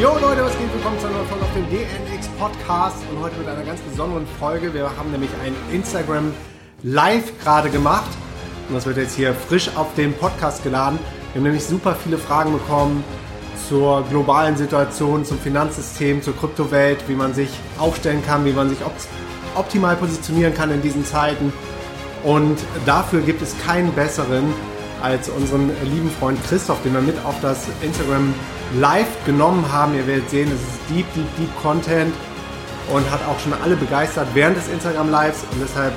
Jo Leute, was geht? Willkommen zu einer neuen Folge auf dem DNX Podcast und heute mit einer ganz besonderen Folge. Wir haben nämlich ein Instagram Live gerade gemacht und das wird jetzt hier frisch auf den Podcast geladen. Wir haben nämlich super viele Fragen bekommen zur globalen Situation, zum Finanzsystem, zur Kryptowelt, wie man sich aufstellen kann, wie man sich optimal positionieren kann in diesen Zeiten. Und dafür gibt es keinen besseren als unseren lieben Freund Christoph, den wir mit auf das Instagram Live genommen haben. Ihr werdet sehen, es ist deep, deep, deep Content und hat auch schon alle begeistert während des Instagram Lives und deshalb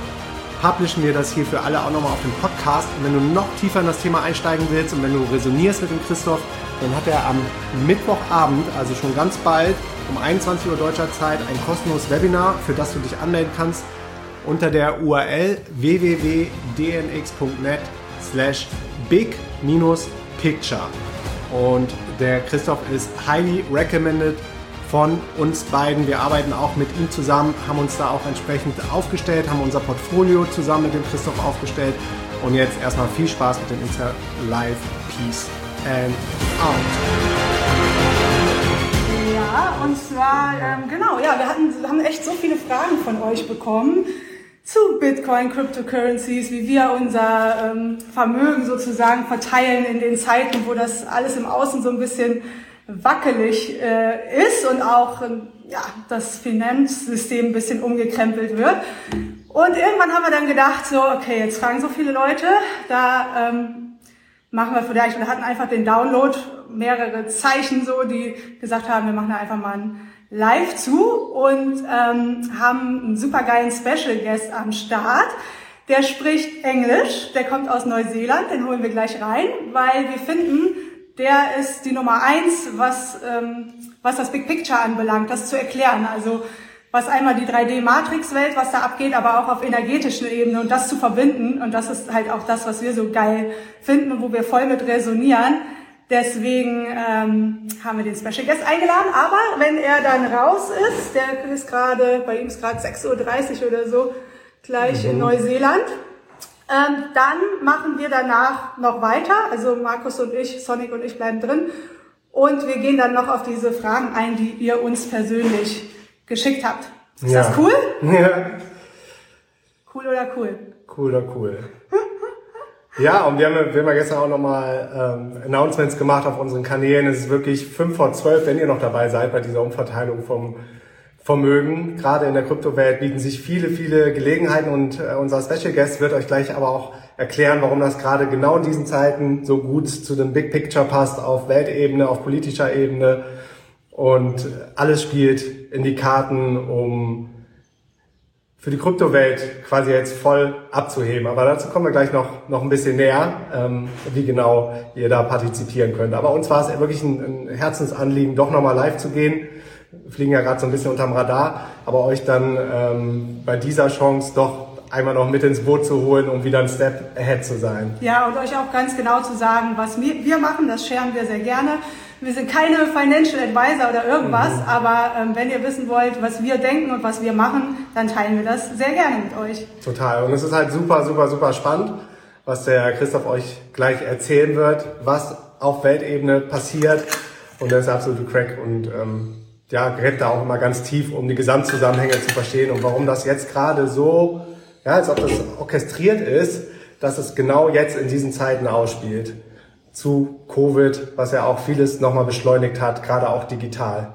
publishen wir das hier für alle auch nochmal auf dem Podcast. Und wenn du noch tiefer in das Thema einsteigen willst und wenn du resonierst mit dem Christoph, dann hat er am Mittwochabend, also schon ganz bald, um 21 Uhr deutscher Zeit, ein kostenloses Webinar, für das du dich anmelden kannst, unter der URL www.dnx.net slash big-picture. Und der Christoph ist highly recommended von uns beiden. Wir arbeiten auch mit ihm zusammen, haben uns da auch entsprechend aufgestellt, haben unser Portfolio zusammen mit dem Christoph aufgestellt. Und jetzt erstmal viel Spaß mit dem Insta Live. Peace and out. Ja, und zwar, ähm, genau, ja, wir hatten, haben echt so viele Fragen von euch bekommen zu Bitcoin, Cryptocurrencies, wie wir unser ähm, Vermögen sozusagen verteilen in den Zeiten, wo das alles im Außen so ein bisschen wackelig äh, ist und auch ähm, ja, das Finanzsystem ein bisschen umgekrempelt wird. Und irgendwann haben wir dann gedacht, so, okay, jetzt fragen so viele Leute, da ähm, machen wir vielleicht, wir hatten einfach den Download, mehrere Zeichen so, die gesagt haben, wir machen da einfach mal ein live zu und ähm, haben einen supergeilen Special Guest am Start. Der spricht Englisch, der kommt aus Neuseeland, den holen wir gleich rein, weil wir finden, der ist die Nummer eins, was, ähm, was das Big Picture anbelangt, das zu erklären. Also was einmal die 3D-Matrix-Welt, was da abgeht, aber auch auf energetischer Ebene und das zu verbinden. Und das ist halt auch das, was wir so geil finden und wo wir voll mit resonieren. Deswegen ähm, haben wir den Special Guest eingeladen. Aber wenn er dann raus ist, der ist gerade, bei ihm ist gerade 6.30 Uhr oder so, gleich mhm. in Neuseeland, ähm, dann machen wir danach noch weiter. Also Markus und ich, Sonic und ich bleiben drin. Und wir gehen dann noch auf diese Fragen ein, die ihr uns persönlich geschickt habt. Ist ja. das cool? Ja. Cool oder cool? Cool oder cool. Ja, und wir haben, wir haben ja gestern auch nochmal ähm, Announcements gemacht auf unseren Kanälen. Es ist wirklich fünf vor zwölf, wenn ihr noch dabei seid bei dieser Umverteilung vom Vermögen. Gerade in der Kryptowelt bieten sich viele, viele Gelegenheiten und äh, unser Special Guest wird euch gleich aber auch erklären, warum das gerade genau in diesen Zeiten so gut zu dem Big Picture passt, auf Weltebene, auf politischer Ebene und alles spielt in die Karten, um für die Kryptowelt quasi jetzt voll abzuheben. Aber dazu kommen wir gleich noch, noch ein bisschen näher, ähm, wie genau ihr da partizipieren könnt. Aber uns war es wirklich ein, ein Herzensanliegen, doch nochmal live zu gehen. Wir fliegen ja gerade so ein bisschen unterm Radar, aber euch dann ähm, bei dieser Chance doch einmal noch mit ins Boot zu holen, um wieder ein Step ahead zu sein. Ja, und euch auch ganz genau zu sagen, was wir machen, das scheren wir sehr gerne. Wir sind keine Financial Advisor oder irgendwas, mhm. aber ähm, wenn ihr wissen wollt, was wir denken und was wir machen, dann teilen wir das sehr gerne mit euch. Total. Und es ist halt super, super, super spannend, was der Christoph euch gleich erzählen wird, was auf Weltebene passiert. Und das ist absolute Crack und ähm, ja, gräbt da auch immer ganz tief, um die Gesamtzusammenhänge zu verstehen und warum das jetzt gerade so, ja, als ob das orchestriert ist, dass es genau jetzt in diesen Zeiten ausspielt zu Covid, was ja auch vieles nochmal beschleunigt hat, gerade auch digital.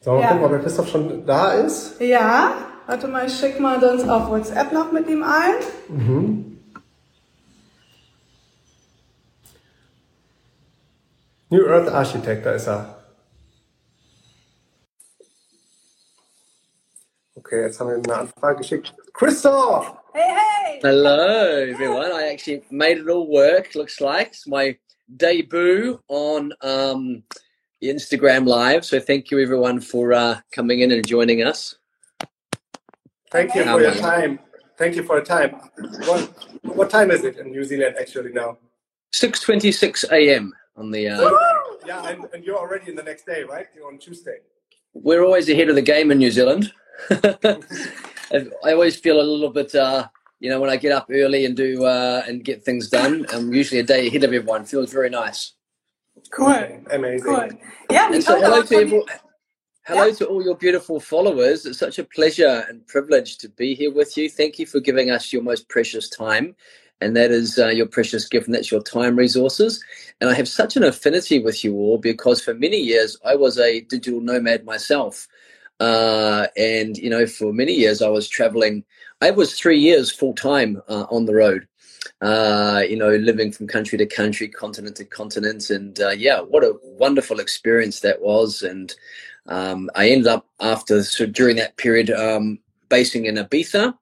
Sollen wir ja. gucken, ob der Christoph schon da ist? Ja, warte mal, ich schicke mal sonst auf WhatsApp noch mit ihm ein. Mhm. New Earth Architect, da ist er. Okay, jetzt haben wir eine Anfrage geschickt. Christoph! Hey, hey! Hello, everyone. I actually made it all work, looks like. It's my debut on um, Instagram Live. So thank you, everyone, for uh, coming in and joining us. Thank you for your time. Thank you for your time. What, what time is it in New Zealand actually now? 6.26 a.m. on the... Uh, yeah, and, and you're already in the next day, right? You're on Tuesday. We're always ahead of the game in New Zealand. I always feel a little bit, uh, you know, when I get up early and do uh, and get things done. I'm usually a day ahead of everyone. Feels very nice. Cool. Amazing. Cool. Yeah, And so hello to from- everyone. Hello Yeah. to all your beautiful followers. It's such a pleasure and privilege to be here with you. Thank you for giving us your most precious time, and that is uh, your precious gift, and that's your time resources. And I have such an affinity with you all because for many years I was a digital nomad myself, uh, and you know for many years I was traveling. I was three years full time uh, on the road. Uh, you know, living from country to country, continent to continent, and uh, yeah, what a wonderful experience that was. And um, I ended up after so during that period um, basing in Ibiza,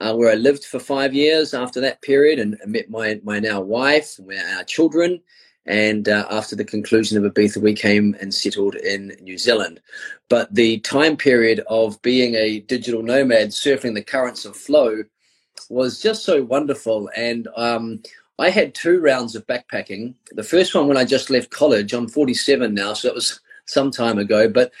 uh, where I lived for five years after that period, and, met my my now wife and our children. And uh, after the conclusion of Ibiza, we came and settled in New Zealand. But the time period of being a digital nomad, surfing the currents of flow, was just so wonderful. And um, I had two rounds of backpacking. The first one when I just left college. I'm 47 now, so it was some time ago, but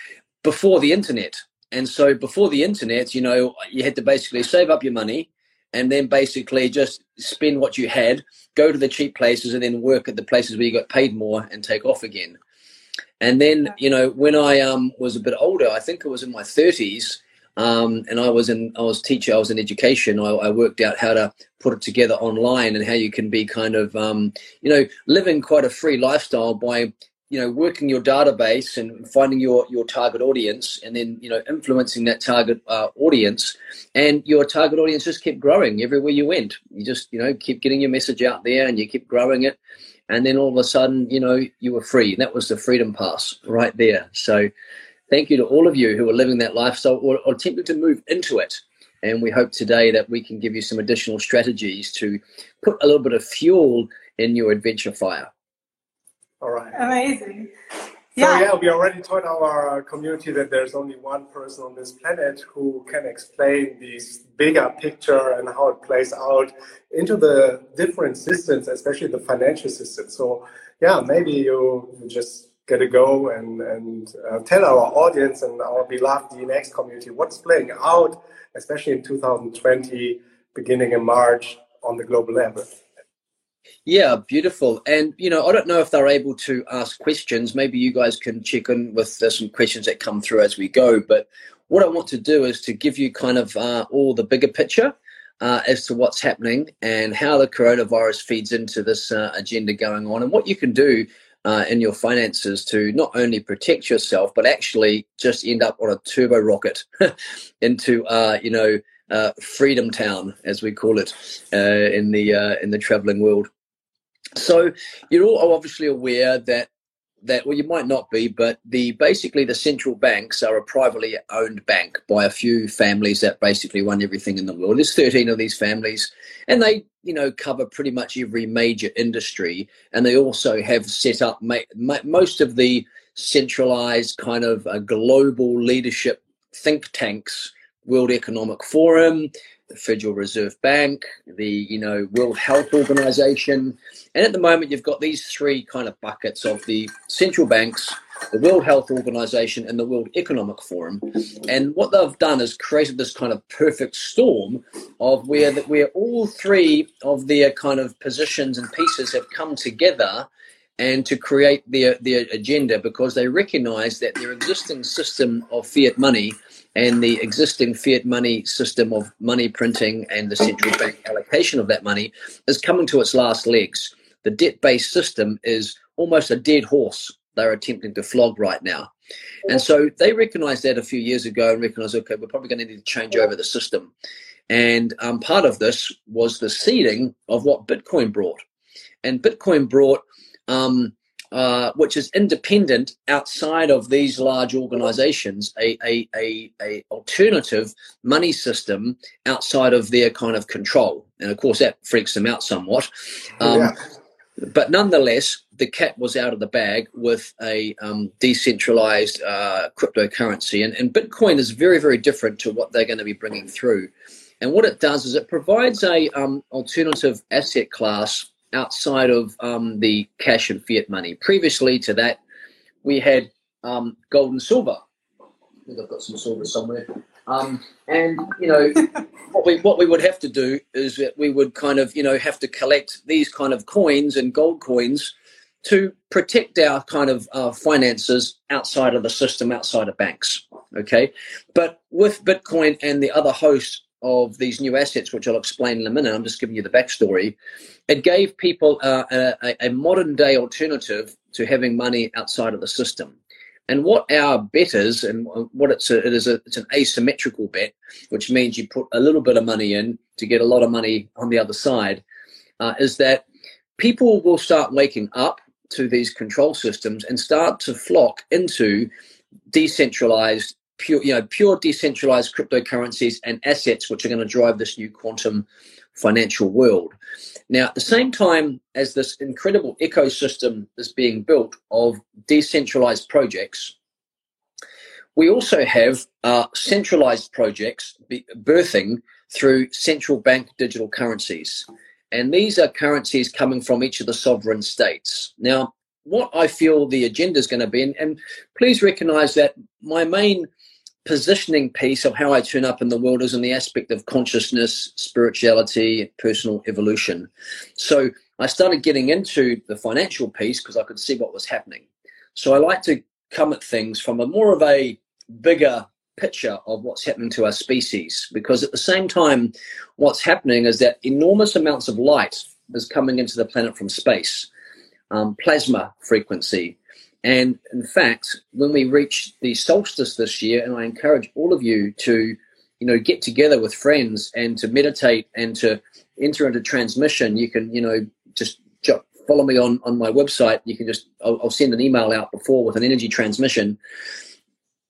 before the internet. And so before the internet, you know, you had to basically save up your money and then basically just spend what you had, go to the cheap places and then work at the places where you got paid more and take off again. And then, you know, when I um, was a bit older, I think it was in my 30s, um, and I was in, I was teacher, I was in education. I, I worked out how to put it together online and how you can be kind of, um, you know, living quite a free lifestyle by you know working your database and finding your your target audience and then you know influencing that target uh, audience. And your target audience just kept growing everywhere you went. You just you know keep getting your message out there and you keep growing it. And then all of a sudden you know you were free. That was the freedom pass right there. So thank you to all of you who are living that lifestyle or, or attempting to move into it. And we hope today that we can give you some additional strategies to put a little bit of fuel in your adventure fire All right. Amazing. So Yeah. yeah, we already told our community that there's only one person on this planet who can explain this bigger picture and how it plays out into the different systems, especially the financial system. So yeah, maybe you, you just get a go and, and uh, tell our audience and our beloved DNX community what's playing out, especially in 2020, beginning in March on the global level. Yeah, beautiful. And you know, I don't know if they're able to ask questions. Maybe you guys can check in with uh, some questions that come through as we go. But what I want to do is to give you kind of uh, all the bigger picture uh, as to what's happening and how the coronavirus feeds into this uh, agenda going on, and what you can do uh, in your finances to not only protect yourself but actually just end up on a turbo rocket into uh, you know uh, Freedom Town, as we call it uh, in the uh, in the traveling world. So you're all obviously aware that that well you might not be, but the basically the central banks are a privately owned bank by a few families that basically run everything in the world. There's 13 of these families, and they you know cover pretty much every major industry, and they also have set up ma- ma- most of the centralized kind of uh, global leadership think tanks. World Economic Forum, the Federal Reserve Bank, the you know World Health Organization, and at the moment you've got these three kind of buckets of the central banks, the World Health Organization, and the World Economic Forum. And what they've done is created this kind of perfect storm of where that where all three of their kind of positions and pieces have come together and to create their their agenda because they recognize that their existing system of fiat money and the existing fiat money system of money printing and the central bank allocation of that money is coming to its last legs. The debt based system is almost a dead horse they're attempting to flog right now. And so they recognized that a few years ago and recognized, okay, we're probably going to need to change over the system. And um, part of this was the seeding of what Bitcoin brought. And Bitcoin brought um, uh, which is independent outside of these large organizations, a, a, a, a, alternative money system outside of their kind of control. And of course, that freaks them out somewhat. Um, yeah. But nonetheless, the cat was out of the bag with a um, decentralized uh, cryptocurrency. And, and Bitcoin is very, very different to what they're going to be bringing through. And what it does is it provides a um, alternative asset class outside of um, the cash and fiat money. Previously to that, we had um, gold and silver. I think I've got some silver somewhere. Um, and you know what we what we would have to do is that we would kind of you know have to collect these kind of coins and gold coins to protect our kind of uh, finances outside of the system, outside of banks. Okay, but with Bitcoin and the other host of these new assets, which I'll explain in a minute, I'm just giving you the backstory. It gave people a, a modern day alternative to having money outside of the system. And what our bet is, and what it's a, it is a, it's an asymmetrical bet, which means you put a little bit of money in to get a lot of money on the other side, uh, is that people will start waking up to these control systems and start to flock into decentralized pure you know pure decentralized cryptocurrencies and assets which are going to drive this new quantum financial world now at the same time as this incredible ecosystem is being built of decentralized projects we also have uh, centralized projects birthing through central bank digital currencies and these are currencies coming from each of the sovereign states. Now, what I feel the agenda is going to be, and, and please recognize that my main positioning piece of how I turn up in the world is in the aspect of consciousness, spirituality, personal evolution. So I started getting into the financial piece because I could see what was happening. So I like to come at things from a more of a bigger picture of what's happening to our species because at the same time what's happening is that enormous amounts of light is coming into the planet from space um, plasma frequency. And in fact when we reach the solstice this year and i encourage all of you to you know get together with friends and to meditate and to enter into transmission you can you know just follow me on on my website. You can just I'll, I'll send an email out before with an energy transmission.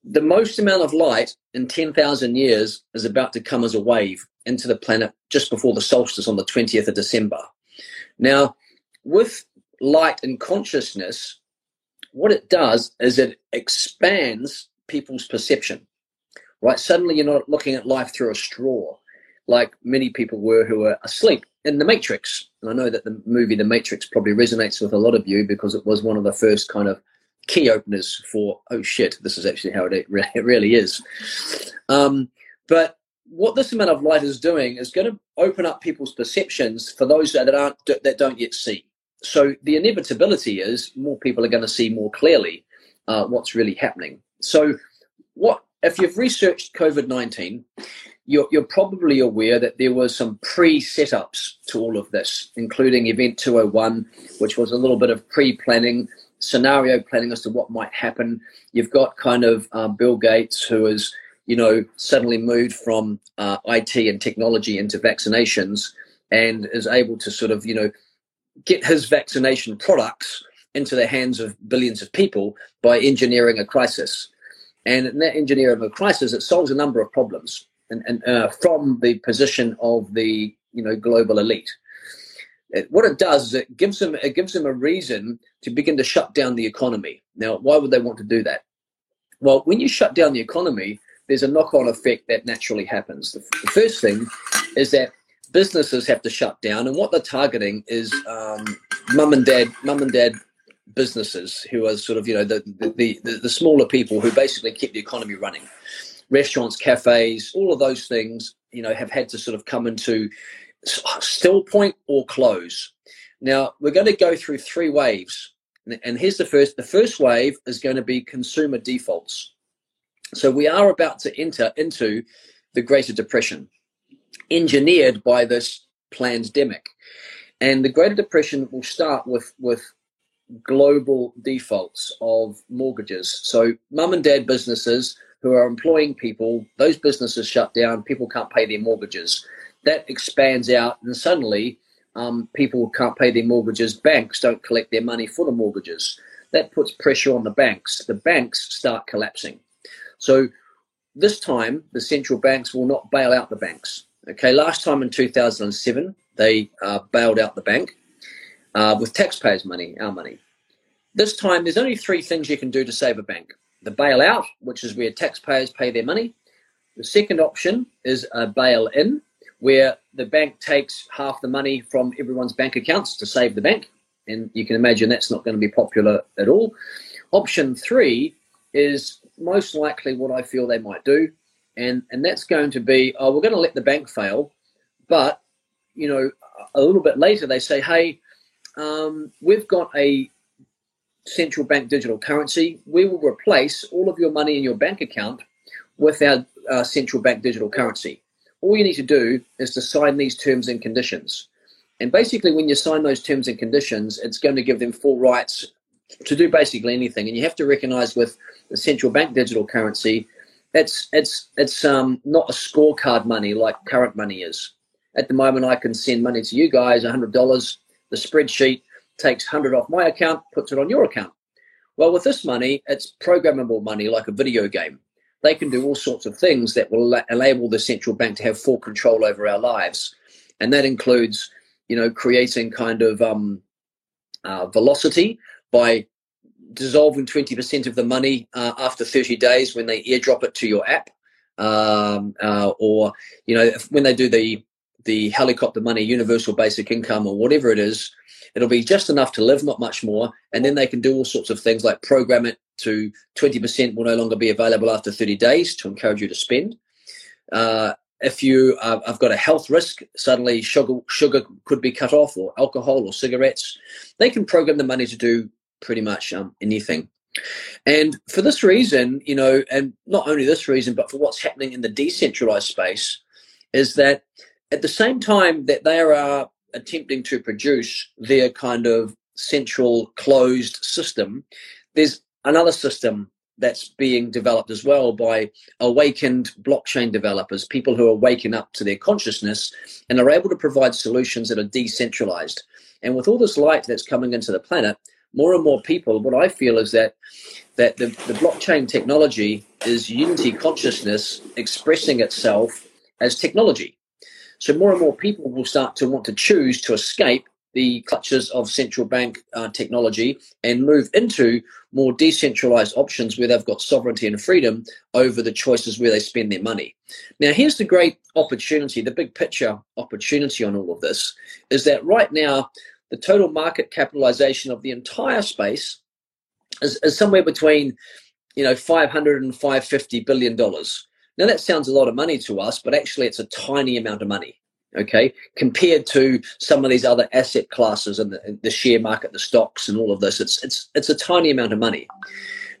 The most amount of light in 10,000 years is about to come as a wave into the planet just before the solstice on the 20th of December. Now, with light and consciousness, what it does is it expands people's perception, right? Suddenly you're not looking at life through a straw like many people were who were asleep in The Matrix. And I know that the movie The Matrix probably resonates with a lot of you because it was one of the first kind of key openers for oh shit this is actually how it, re- really is um, but what this amount of light is doing is going to open up people's perceptions for those that aren't that don't yet see so the inevitability is more people are going to see more clearly uh, what's really happening so what if you've researched covid-19 you're, you're probably aware that there were some pre-setups to all of this including event 201 which was a little bit of pre-planning scenario planning as to what might happen. You've got kind of uh, Bill Gates, who has, you know, suddenly moved from uh, IT and technology into vaccinations and is able to sort of, you know, get his vaccination products into the hands of billions of people by engineering a crisis. And in that engineering of a crisis, it solves a number of problems and, and uh, from the position of the, you know, global elite. It, what it does is it gives them it gives them a reason to begin to shut down the economy. Now, why would they want to do that? Well, when you shut down the economy, there's a knock-on effect that naturally happens. The, the first thing is that businesses have to shut down, and what they're targeting is um, mum and dad, mum and dad businesses who are sort of you know the, the the the smaller people who basically keep the economy running. Restaurants, cafes, all of those things, you know, have had to sort of come into still point or close. Now we're going to go through three waves, and here's the first. The first wave is going to be consumer defaults. So we are about to enter into the Greater Depression, engineered by this pandemic, and the Greater Depression will start with with global defaults of mortgages. So mum and dad businesses who are employing people, those businesses shut down. People can't pay their mortgages that expands out, and suddenly um, people can't pay their mortgages. Banks don't collect their money for the mortgages. That puts pressure on the banks. The banks start collapsing. So this time, the central banks will not bail out the banks. Okay, last time in 2007, they uh, bailed out the bank uh, with taxpayers' money, our money. This time, there's only three things you can do to save a bank the bailout, which is where taxpayers pay their money. The second option is a bail in, where the bank takes half the money from everyone's bank accounts to save the bank. And you can imagine that's not going to be popular at all. Option three is most likely what I feel they might do. And, and that's going to be, oh, we're going to let the bank fail. But, you know, a little bit later, they say, hey, um, we've got a central bank digital currency, we will replace all of your money in your bank account with our uh, central bank digital currency. All you need to do is to sign these terms and conditions. And basically, when you sign those terms and conditions, it's going to give them full rights to do basically anything. And you have to recognize with the central bank digital currency, it's it's it's um, not a scorecard money like current money is. At the moment, I can send money to you guys, hundred dollars. The spreadsheet takes hundred off my account, puts it on your account. Well, with this money, it's programmable money like a video game. They can do all sorts of things that will enable the central bank to have full control over our lives, and that includes, you know, creating kind of um, uh, velocity by dissolving 20% of the money uh, after 30 days when they airdrop it to your app. Um, uh, or, you know, if, when they do the, the helicopter money, universal basic income, or whatever it is, it'll be just enough to live, not much more. And then they can do all sorts of things like program it to 20% will no longer be available after 30 days to encourage you to spend. Uh, if you uh, have got a health risk, suddenly sugar sugar could be cut off, or alcohol, or cigarettes. They can program the money to do pretty much um, anything. And for this reason, you know, and not only this reason, but for what's happening in the decentralized space, is that at the same time that they are attempting to produce their kind of central closed system, there's another system that's being developed as well by awakened blockchain developers, people who are waking up to their consciousness and are able to provide solutions that are decentralized. And with all this light that's coming into the planet, more and more people, what I feel is that that the, the blockchain technology is unity consciousness expressing itself as technology. So more and more people will start to want to choose to escape the clutches of central bank uh, technology and move into more decentralized options where they've got sovereignty and freedom over the choices where they spend their money. Now, here's the great opportunity, the big picture opportunity on all of this is that right now, the total market capitalization of the entire space is, is somewhere between you know 500 and 550 billion dollars. Now that sounds a lot of money to us but actually it's a tiny amount of money okay compared to some of these other asset classes and the, the share market the stocks and all of this. It's it's it's a tiny amount of money.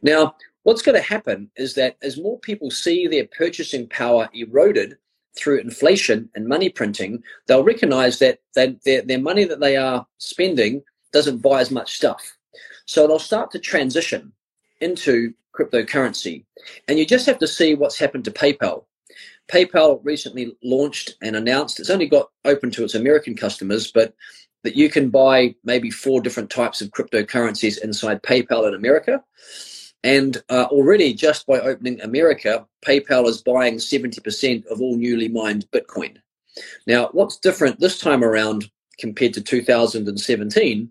Now what's going to happen is that as more people see their purchasing power eroded through inflation and money printing, they'll recognize that they, their, their money that they are spending doesn't buy as much stuff. So they'll start to transition into cryptocurrency. And you just have to see what's happened to PayPal. PayPal recently launched and announced it's only got open to its American customers, but that you can buy maybe four different types of cryptocurrencies inside PayPal in America. And uh, already, just by opening America, PayPal is buying 70% of all newly mined Bitcoin. Now, what's different this time around compared to 2017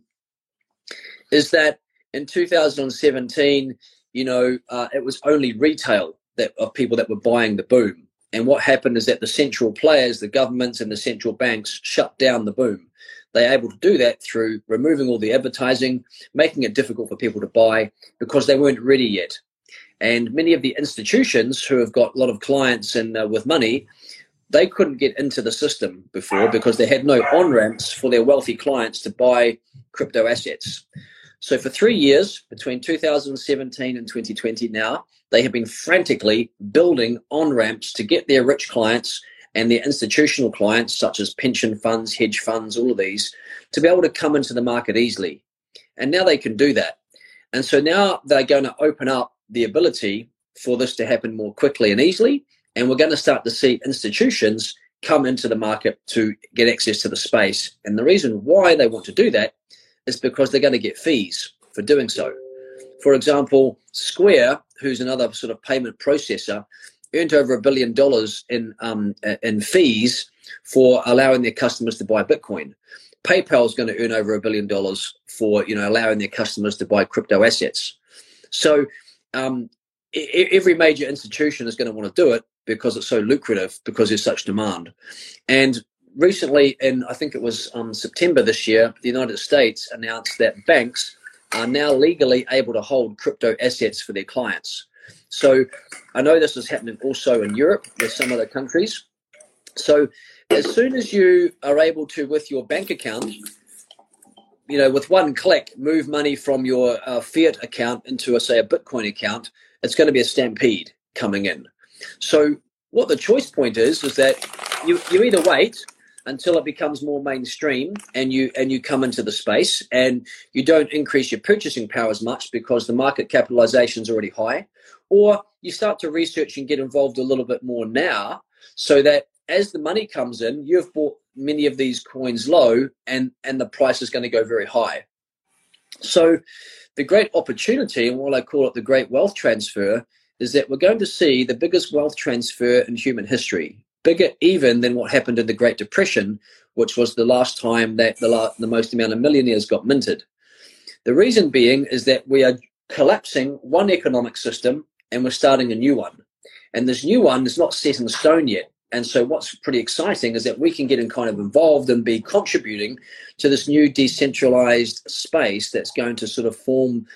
is that in 2017, you know, uh, it was only retail that of people that were buying the boom. And what happened is that the central players, the governments and the central banks, shut down the boom. They're able to do that through removing all the advertising, making it difficult for people to buy because they weren't ready yet. And many of the institutions who have got a lot of clients and uh, with money, they couldn't get into the system before because they had no on ramps for their wealthy clients to buy crypto assets. So for three years, between 2017 and 2020 now, they have been frantically building on ramps to get their rich clients and their institutional clients, such as pension funds, hedge funds, all of these, to be able to come into the market easily. And now they can do that. And so now they're going to open up the ability for this to happen more quickly and easily. And we're going to start to see institutions come into the market to get access to the space. And the reason why they want to do that is because they're going to get fees for doing so. For example, Square, who's another sort of payment processor, earned over a billion dollars in um, in fees for allowing their customers to buy Bitcoin. PayPal is going to earn over a billion dollars for you know allowing their customers to buy crypto assets. So um, every major institution is going to want to do it because it's so lucrative because there's such demand. And recently, in I think it was um, September this year, the United States announced that banks are now legally able to hold crypto assets for their clients. So I know this is happening also in Europe with some other countries. So as soon as you are able to, with your bank account, you know, with one click, move money from your uh, fiat account into, a, say, a Bitcoin account, it's going to be a stampede coming in. So, what the choice point is is that you you either wait until it becomes more mainstream and you and you come into the space and you don't increase your purchasing power as much because the market capitalization is already high or you start to research and get involved a little bit more now so that as the money comes in you've bought many of these coins low and and the price is going to go very high. So the great opportunity and what i call it the great wealth transfer is that we're going to see the biggest wealth transfer in human history bigger even than what happened in the great depression which was the last time that the, la- the most amount of millionaires got minted. The reason being is that we are collapsing one economic system and we're starting a new one and this new one is not set in stone yet and so, what's pretty exciting is that we can get in kind of involved and be contributing to this new decentralized space that's going to sort of form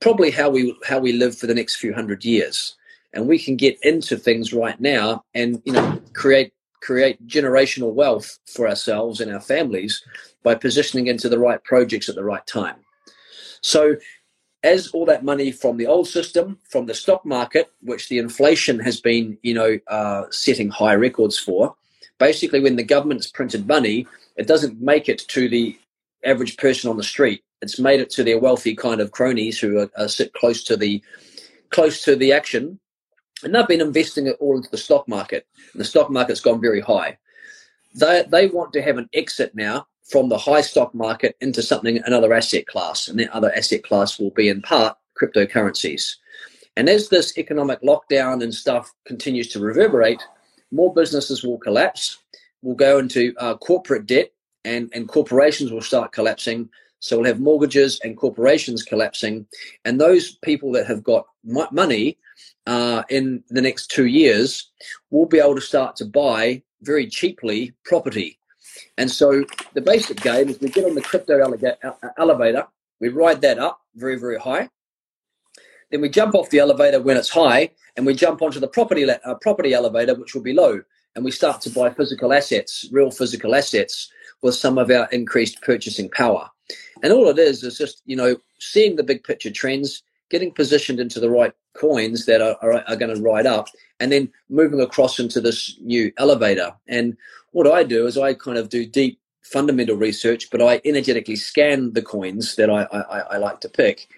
probably how we how we live for the next few hundred years. And we can get into things right now and you know create create generational wealth for ourselves and our families by positioning into the right projects at the right time. So as all that money from the old system, from the stock market, which the inflation has been, you know, uh, setting high records for, basically when the government's printed money, it doesn't make it to the average person on the street. It's made it to their wealthy kind of cronies who are, are sit close to the close to the action, and they've been investing it all into the stock market. And the stock market's gone very high. They they want to have an exit now from the high stock market into something another asset class, and that other asset class will be in part cryptocurrencies. And as this economic lockdown and stuff continues to reverberate, more businesses will collapse. We'll go into uh, corporate debt, and and corporations will start collapsing. So we'll have mortgages and corporations collapsing, and those people that have got money uh, in the next two years will be able to start to buy very cheaply property and so the basic game is we get on the crypto elevator, we ride that up very, very high. Then we jump off the elevator when it's high, and we jump onto the property uh, property elevator, which will be low, and we start to buy physical assets, real physical assets, with some of our increased purchasing power. And all it is is just you know seeing the big picture trends, getting positioned into the right coins that are, are, are going to ride up, and then moving across into this new elevator. And what I do is I kind of do deep fundamental research, but I energetically scan the coins that I, I, I like to pick.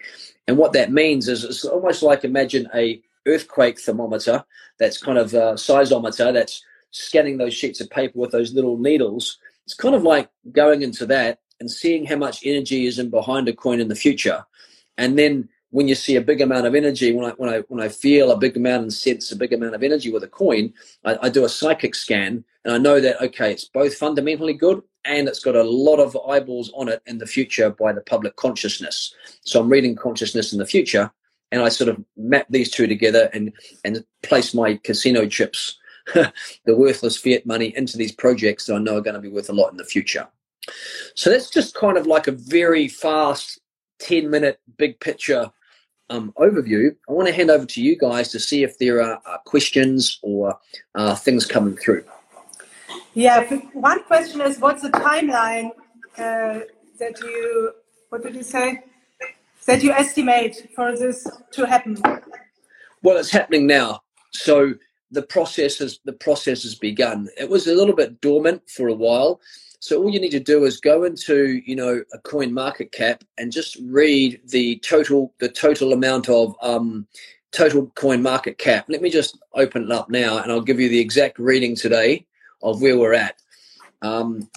And what that means is it's almost like imagine a earthquake thermometer that's kind of a seismometer that's scanning those sheets of paper with those little needles. It's kind of like going into that and seeing how much energy is in behind a coin in the future. And then when you see a big amount of energy, when I when I when I feel a big amount and sense a big amount of energy with a coin, I, I do a psychic scan and I know that okay, it's both fundamentally good and it's got a lot of eyeballs on it in the future by the public consciousness. So I'm reading consciousness in the future, and I sort of map these two together and and place my casino chips, the worthless fiat money, into these projects that I know are going to be worth a lot in the future. So that's just kind of like a very fast 10 minute big picture um, overview, I want to hand over to you guys to see if there are, are questions or uh, things coming through. Yeah, one question is what's the timeline uh, that you, what did you say? That you estimate for this to happen? Well, it's happening now. So the process has the process has begun. It was a little bit dormant for a while, so all you need to do is go into, you know, a coin market cap and just read the total the total amount of um, total coin market cap. Let me just open it up now, and I'll give you the exact reading today of where we're at. Um,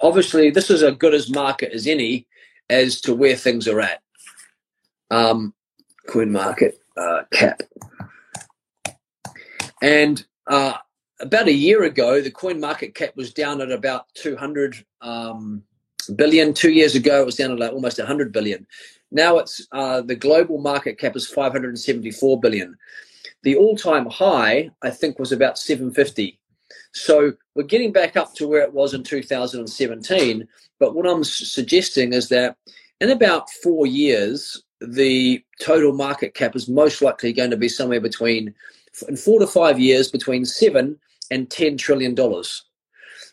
obviously this is as good as market as any as to where things are at. Um, coin market uh, cap, and uh, about a year ago, the coin market cap was down at about 200 um, billion. Two years ago, it was down at like almost 100 billion. Now it's uh, the global market cap is 574 billion. The all-time high, I think, was about 750. So we're getting back up to where it was in 2017. But what I'm suggesting is that in about four years, the total market cap is most likely going to be somewhere between in four to five years between seven and ten trillion dollars.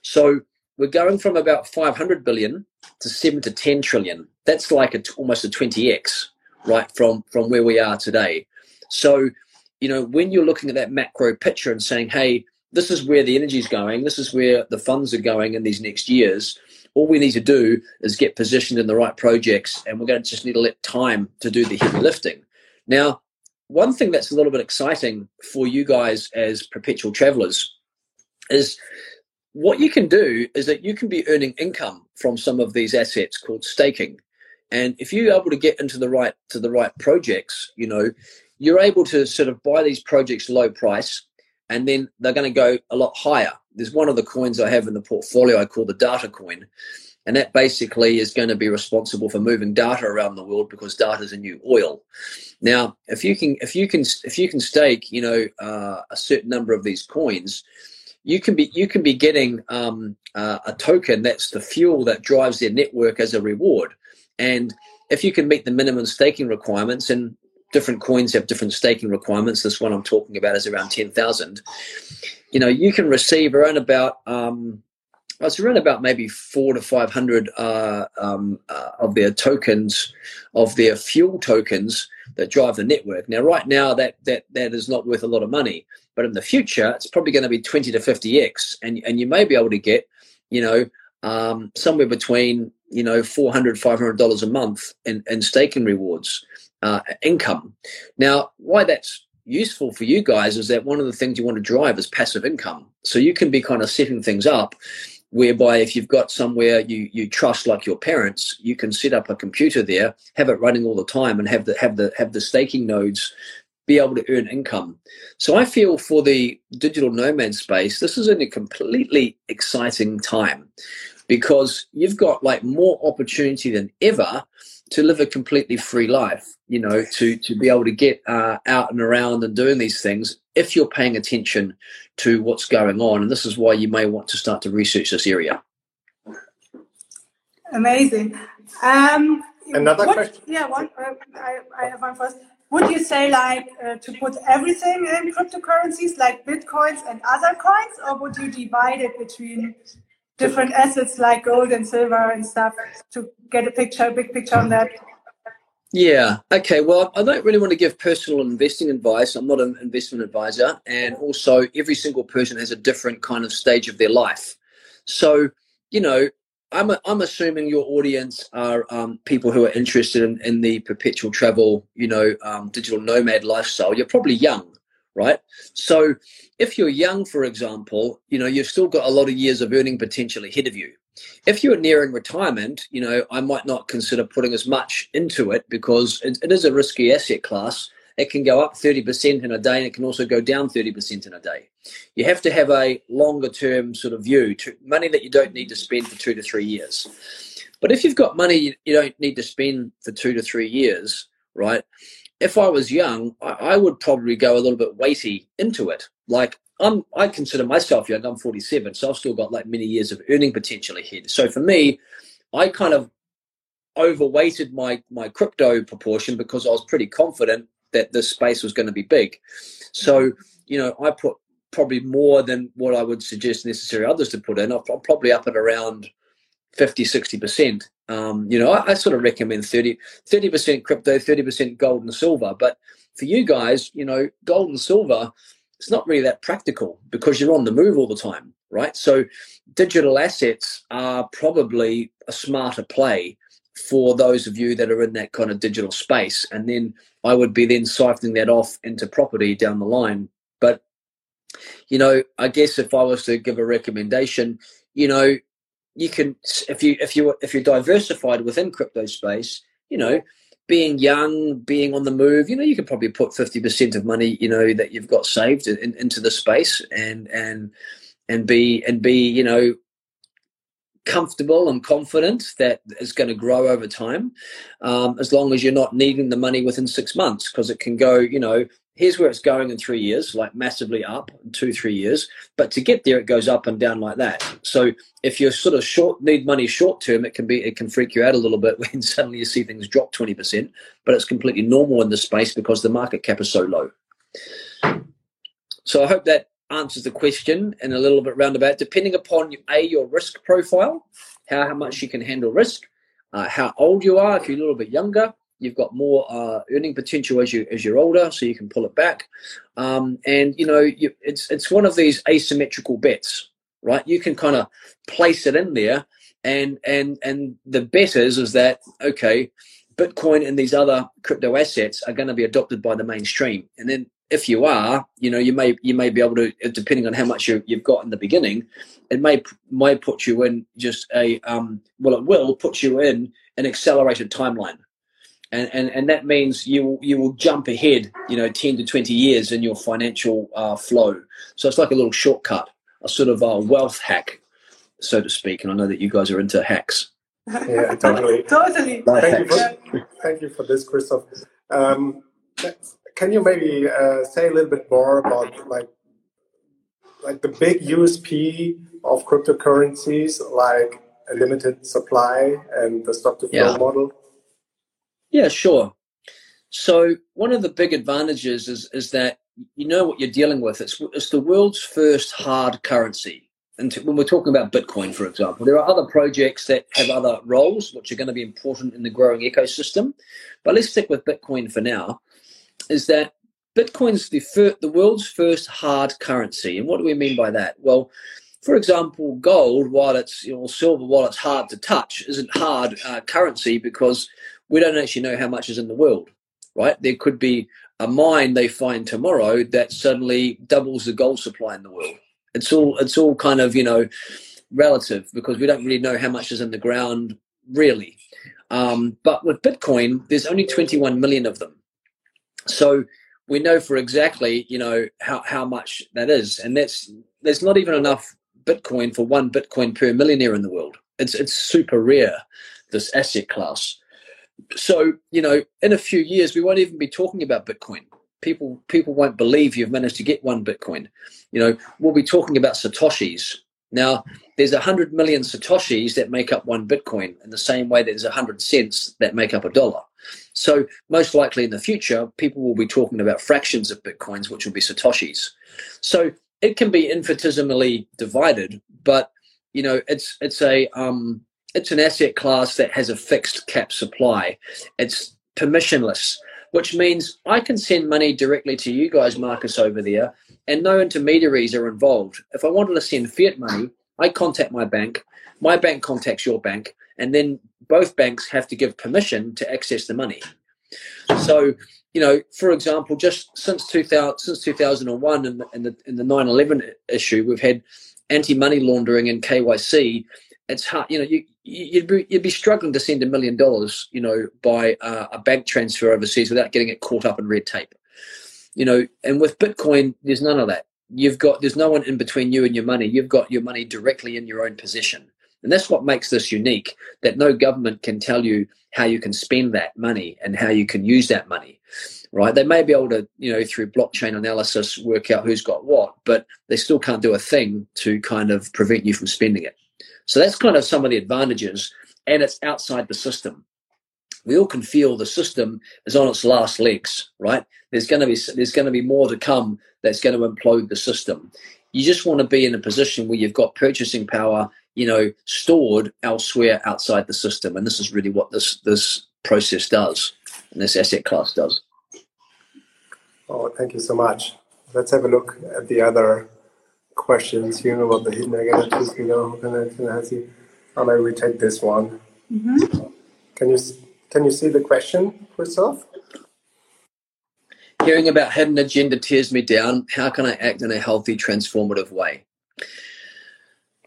So we're going from about 500 billion to 7 to 10 trillion. That's like a, almost a 20x, right, from, from where we are today. So, you know, when you're looking at that macro picture and saying, hey, this is where the energy is going, this is where the funds are going in these next years, all we need to do is get positioned in the right projects and we're going to just need to let time to do the heavy lifting. Now, one thing that's a little bit exciting for you guys as perpetual travelers is what you can do is that you can be earning income from some of these assets called staking. And if you're able to get into the right to the right projects, you know, you're able to sort of buy these projects low price and then they're going to go a lot higher. There's one of the coins I have in the portfolio I call the data coin. And that basically is going to be responsible for moving data around the world because data is a new oil. Now, if you can, if you can, if you can stake, you know, uh, a certain number of these coins, you can be you can be getting um, uh, a token that's the fuel that drives their network as a reward. And if you can meet the minimum staking requirements, and different coins have different staking requirements. This one I'm talking about is around ten thousand. You know, you can receive around about um, it's around about maybe four to five hundred uh, um, uh, of their tokens, of their fuel tokens that drive the network. Now, right now, that that that is not worth a lot of money, but in the future, it's probably going to be twenty to fifty x, and and you may be able to get, you know, um, somewhere between you know 400 500 dollars a month in, in staking rewards uh, income. Now, why that's useful for you guys is that one of the things you want to drive is passive income. So you can be kind of setting things up whereby if you've got somewhere you you trust like your parents you can set up a computer there have it running all the time and have the have the have the staking nodes be able to earn income so i feel for the digital nomad space this is in a completely exciting time because you've got like more opportunity than ever to live a completely free life you know to to be able to get uh, out and around and doing these things if you're paying attention to what's going on. And this is why you may want to start to research this area. Amazing. Um, Another what, question? Yeah, one. Uh, I, I have one first. Would you say like uh, to put everything in cryptocurrencies like bitcoins and other coins, or would you divide it between different assets like gold and silver and stuff to get a picture, a big picture on that? Yeah. Okay. Well, I don't really want to give personal investing advice. I'm not an investment advisor. And also, every single person has a different kind of stage of their life. So, you know, I'm, I'm assuming your audience are um, people who are interested in, in the perpetual travel, you know, um, digital nomad lifestyle. You're probably young, right? So, if you're young, for example, you know, you've still got a lot of years of earning potential ahead of you. If you're nearing retirement, you know, I might not consider putting as much into it because it, it is a risky asset class. It can go up 30% in a day and it can also go down 30% in a day. You have to have a longer term sort of view to money that you don't need to spend for two to three years. But if you've got money you don't need to spend for two to three years, right? If I was young, I, I would probably go a little bit weighty into it. Like I'm I consider myself young. I'm 47, so I've still got like many years of earning potential ahead. So for me, I kind of overweighted my my crypto proportion because I was pretty confident that this space was going to be big. So you know, I put probably more than what I would suggest necessary others to put in. I'm probably up at around 50, 60 percent. Um, you know, I, I, sort of recommend 30 percent crypto, 30 percent gold and silver. But for you guys, you know, gold and silver it's not really that practical because you're on the move all the time, right? So digital assets are probably a smarter play for those of you that are in that kind of digital space. And then I would be then siphoning that off into property down the line. But, you know, I guess if I was to give a recommendation, you know, you can if you if you if you're diversified within crypto space, you know, being young, being on the move, you know, you could probably put 50% of money, you know, that you've got saved in, into the space and, and, and be, and be, you know, comfortable and confident that it's going to grow over time um, as long as you're not needing the money within six months because it can go you know here's where it's going in three years, like massively up in two, three years. But to get there, it goes up and down like that. So if you're sort of short, need money short term, it can be, it can freak you out a little bit when suddenly you see things drop 20%, but it's completely normal in this space because the market cap is so low. So I hope that answers the question in a little bit roundabout, depending upon a your risk profile, how, how much you can handle risk, uh, how old you are. If you're a little bit younger, you've got more uh, earning potential as you as you're older, so you can pull it back. Um, and you know, you, it's it's one of these asymmetrical bets, right? You can kind of place it in there, and and and the bet is is that okay, Bitcoin and these other crypto assets are going to be adopted by the mainstream, and then if you are, you know, you may you may be able to, depending on how much you, you've got in the beginning, it may may put you in just a um, well, it will put you in an accelerated timeline and, and, and that means you you will jump ahead, you know, ten to twenty years in your financial uh, flow. So it's like a little shortcut, a sort of a wealth hack, so to speak. And I know that you guys are into hacks. Yeah, totally. totally. Thank you, for, thank you for this, Christof. Um, can you maybe uh, say a little bit more about like like the big USP of cryptocurrencies, like a limited supply and the stock to flow yeah. model? Yeah, sure. So one of the big advantages is is that you know what you're dealing with. It's it's the world's first hard currency. And when we're talking about Bitcoin, for example, there are other projects that have other roles which are going to be important in the growing ecosystem. But let's stick with Bitcoin for now. Is that Bitcoin's the fir- the world's first hard currency, and what do we mean by that? Well, for example, gold, while it's you know silver, while it's hard to touch, isn't hard uh, currency because we don't actually know how much is in the world, right? There could be a mine they find tomorrow that suddenly doubles the gold supply in the world. It's all it's all kind of you know relative because we don't really know how much is in the ground really. Um, but with Bitcoin, there's only 21 million of them, so we know for exactly you know how how much that is, and that's there's not even enough Bitcoin for one Bitcoin per millionaire in the world. It's it's super rare this asset class so you know in a few years we won't even be talking about bitcoin. People people won't believe you've managed to get one bitcoin. You know we'll be talking about satoshis. Now there's 100 million satoshis that make up one bitcoin in the same way that there's 100 cents that make up a dollar. So most likely in the future people will be talking about fractions of bitcoins which will be satoshis. So it can be infinitesimally divided but you know it's it's a um it's an asset class that has a fixed cap supply. It's permissionless, which means I can send money directly to you guys, Marcus, over there, and no intermediaries are involved. If I wanted to send fiat money, I contact my bank, my bank contacts your bank, and then both banks have to give permission to access the money. So, you know, for example, just since 2000, since 2001 in the, in the, in the 9/11 issue, we've had anti-money laundering and KYC it's hard. You know, you you'd be you'd be struggling to send a million dollars, you know, by uh, a bank transfer overseas without getting it caught up in red tape. You know, and with Bitcoin, there's none of that. You've got there's no one in between you and your money. You've got your money directly in your own possession, and that's what makes this unique. That no government can tell you how you can spend that money and how you can use that money. Right? They may be able to, you know, through blockchain analysis, work out who's got what, but they still can't do a thing to kind of prevent you from spending it. So that's kind of some of the advantages, and it's outside the system. We all can feel the system is on its last legs, right? There's going to be there's going to be more to come that's going to implode the system. You just want to be in a position where you've got purchasing power, you know, stored elsewhere outside the system, and this is really what this this process does, and this asset class does. Oh, thank you so much. Let's have a look at the other questions here about the hidden identities you know how maybe we take this one? Mm-hmm. can you can you see the question Christof? hearing about hidden agenda tears me down. How can i act in a healthy transformative way?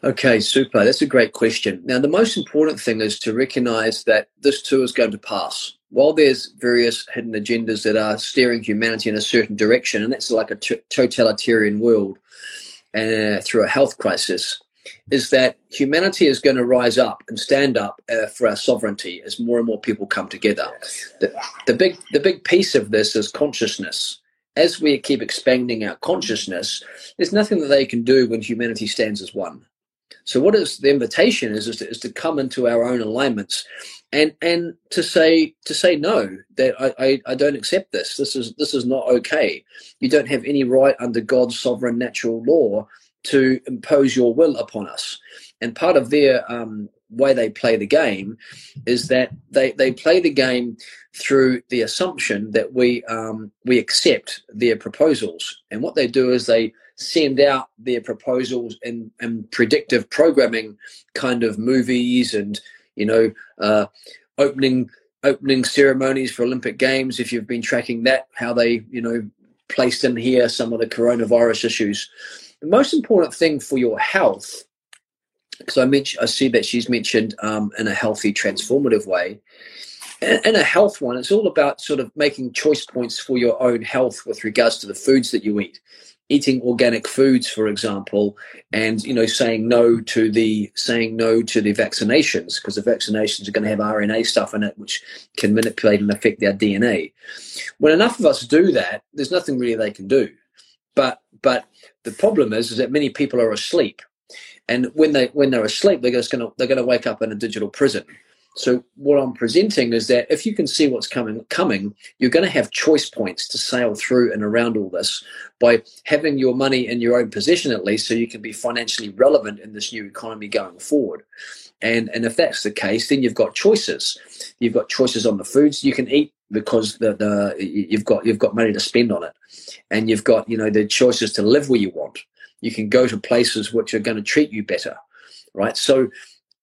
Okay super. That's a great question. Now the most important thing is to recognize that this too is going to pass. While there's various hidden agendas that are steering humanity in a certain direction and that's like a t- totalitarian world uh, through a health crisis is that humanity is going to rise up and stand up uh, for our sovereignty as more and more people come together. The, the big the big piece of this is consciousness. As we keep expanding our consciousness, there's nothing that they can do when humanity stands as one. So what is the invitation is is to, is to come into our own alignments and and to say to say no that I, I, I don't accept this. This is this is not okay. You don't have any right under God's sovereign natural law to impose your will upon us. And part of their um, way they play the game is that they, they play the game through the assumption that we um, we accept their proposals. And what they do is they send out their proposals and, in predictive programming kind of movies and you know uh, opening opening ceremonies for Olympic Games. If you've been tracking that, how they you know placed in here some of the coronavirus issues. The most important thing for your health because I mentioned, I see that she's mentioned um, in a healthy, transformative way. In a health one, it's all about sort of making choice points for your own health with regards to the foods that you eat. Eating organic foods, for example, and you know, saying no to the saying no to the vaccinations because the vaccinations are going to have RNA stuff in it, which can manipulate and affect their DNA. When enough of us do that, there's nothing really they can do. But but the problem is, is that many people are asleep and when they when they're asleep they're just gonna they're gonna wake up in a digital prison so what i'm presenting is that if you can see what's coming coming you're going to have choice points to sail through and around all this by having your money in your own possession at least so you can be financially relevant in this new economy going forward. And and if that's the case then you've got choices. You've got choices on the foods you can eat because the, the you've got you've got money to spend on it. And you've got you know the choices to live where you want. You can go to places which are going to treat you better, right? So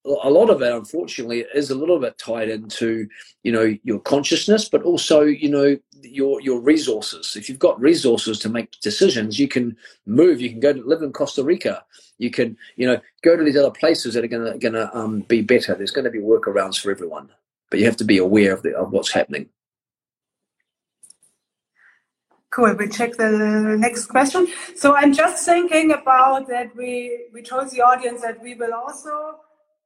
a lot of it, unfortunately, is a little bit tied into you know your consciousness, but also you know your your resources. If you've got resources to make decisions, you can move. You can go to live in Costa Rica. You can you know go to these other places that are going to going to um, be better. There's going to be workarounds for everyone, but you have to be aware of the of what's happening. Cool. We check the next question. So I'm just thinking about that. We we told the audience that we will also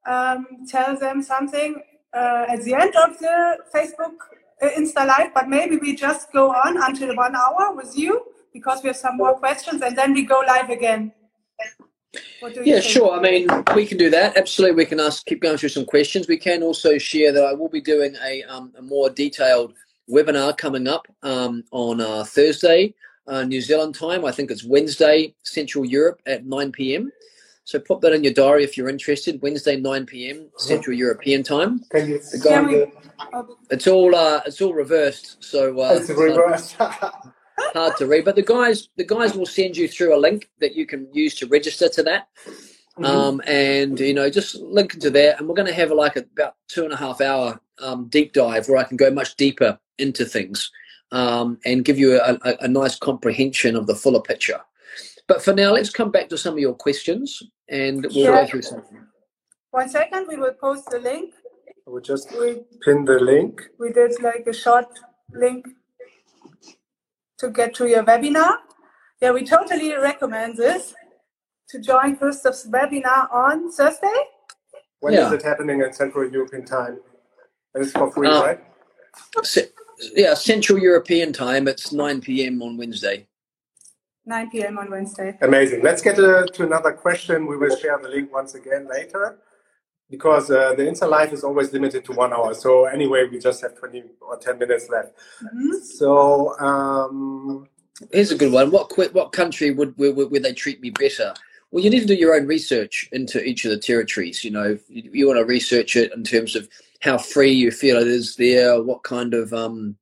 um, tell them something uh, at the end of the Facebook uh, Insta Live, but maybe we just go on until one hour with you because we have some more questions, and then we go live again. Yeah, think? sure. I mean, we can do that. Absolutely, we can ask, keep going through some questions. We can also share that I will be doing a, um, a more detailed webinar coming up um, on uh, Thursday, uh, New Zealand time. I think it's Wednesday, Central Europe at 9 p.m. So pop that in your diary if you're interested. Wednesday, 9 p.m. Central mm-hmm. European time. Can you Can we, it's all uh, it's all reversed, so uh, it's reversed. hard to read. But the guys the guys will send you through a link that you can use to register to that. Mm-hmm. Um, and you know, just link into that, and we're going to have like a, about two and a half hour um, deep dive where I can go much deeper into things um, and give you a, a, a, nice comprehension of the fuller picture. But for now, let's come back to some of your questions and we'll go through something. One second, we will post the link. We'll just we, pin the link. We did like a short link to get to your webinar. Yeah, we totally recommend this to join Christof's webinar on Thursday. When yeah. is it happening in Central European time? And it's for free, uh, right? yeah, Central European time. It's 9 p.m. on Wednesday. 9 p.m. on Wednesday. Amazing. Let's get uh, to another question. We will share the link once again later because uh, the Insta Live is always limited to one hour. So anyway, we just have 20 or 10 minutes left. Mm-hmm. So um, here's a good one. What what country would, would would they treat me better? Well, you need to do your own research into each of the territories. You know, you, you want to research it in terms of how free you feel it is there, what kind of um,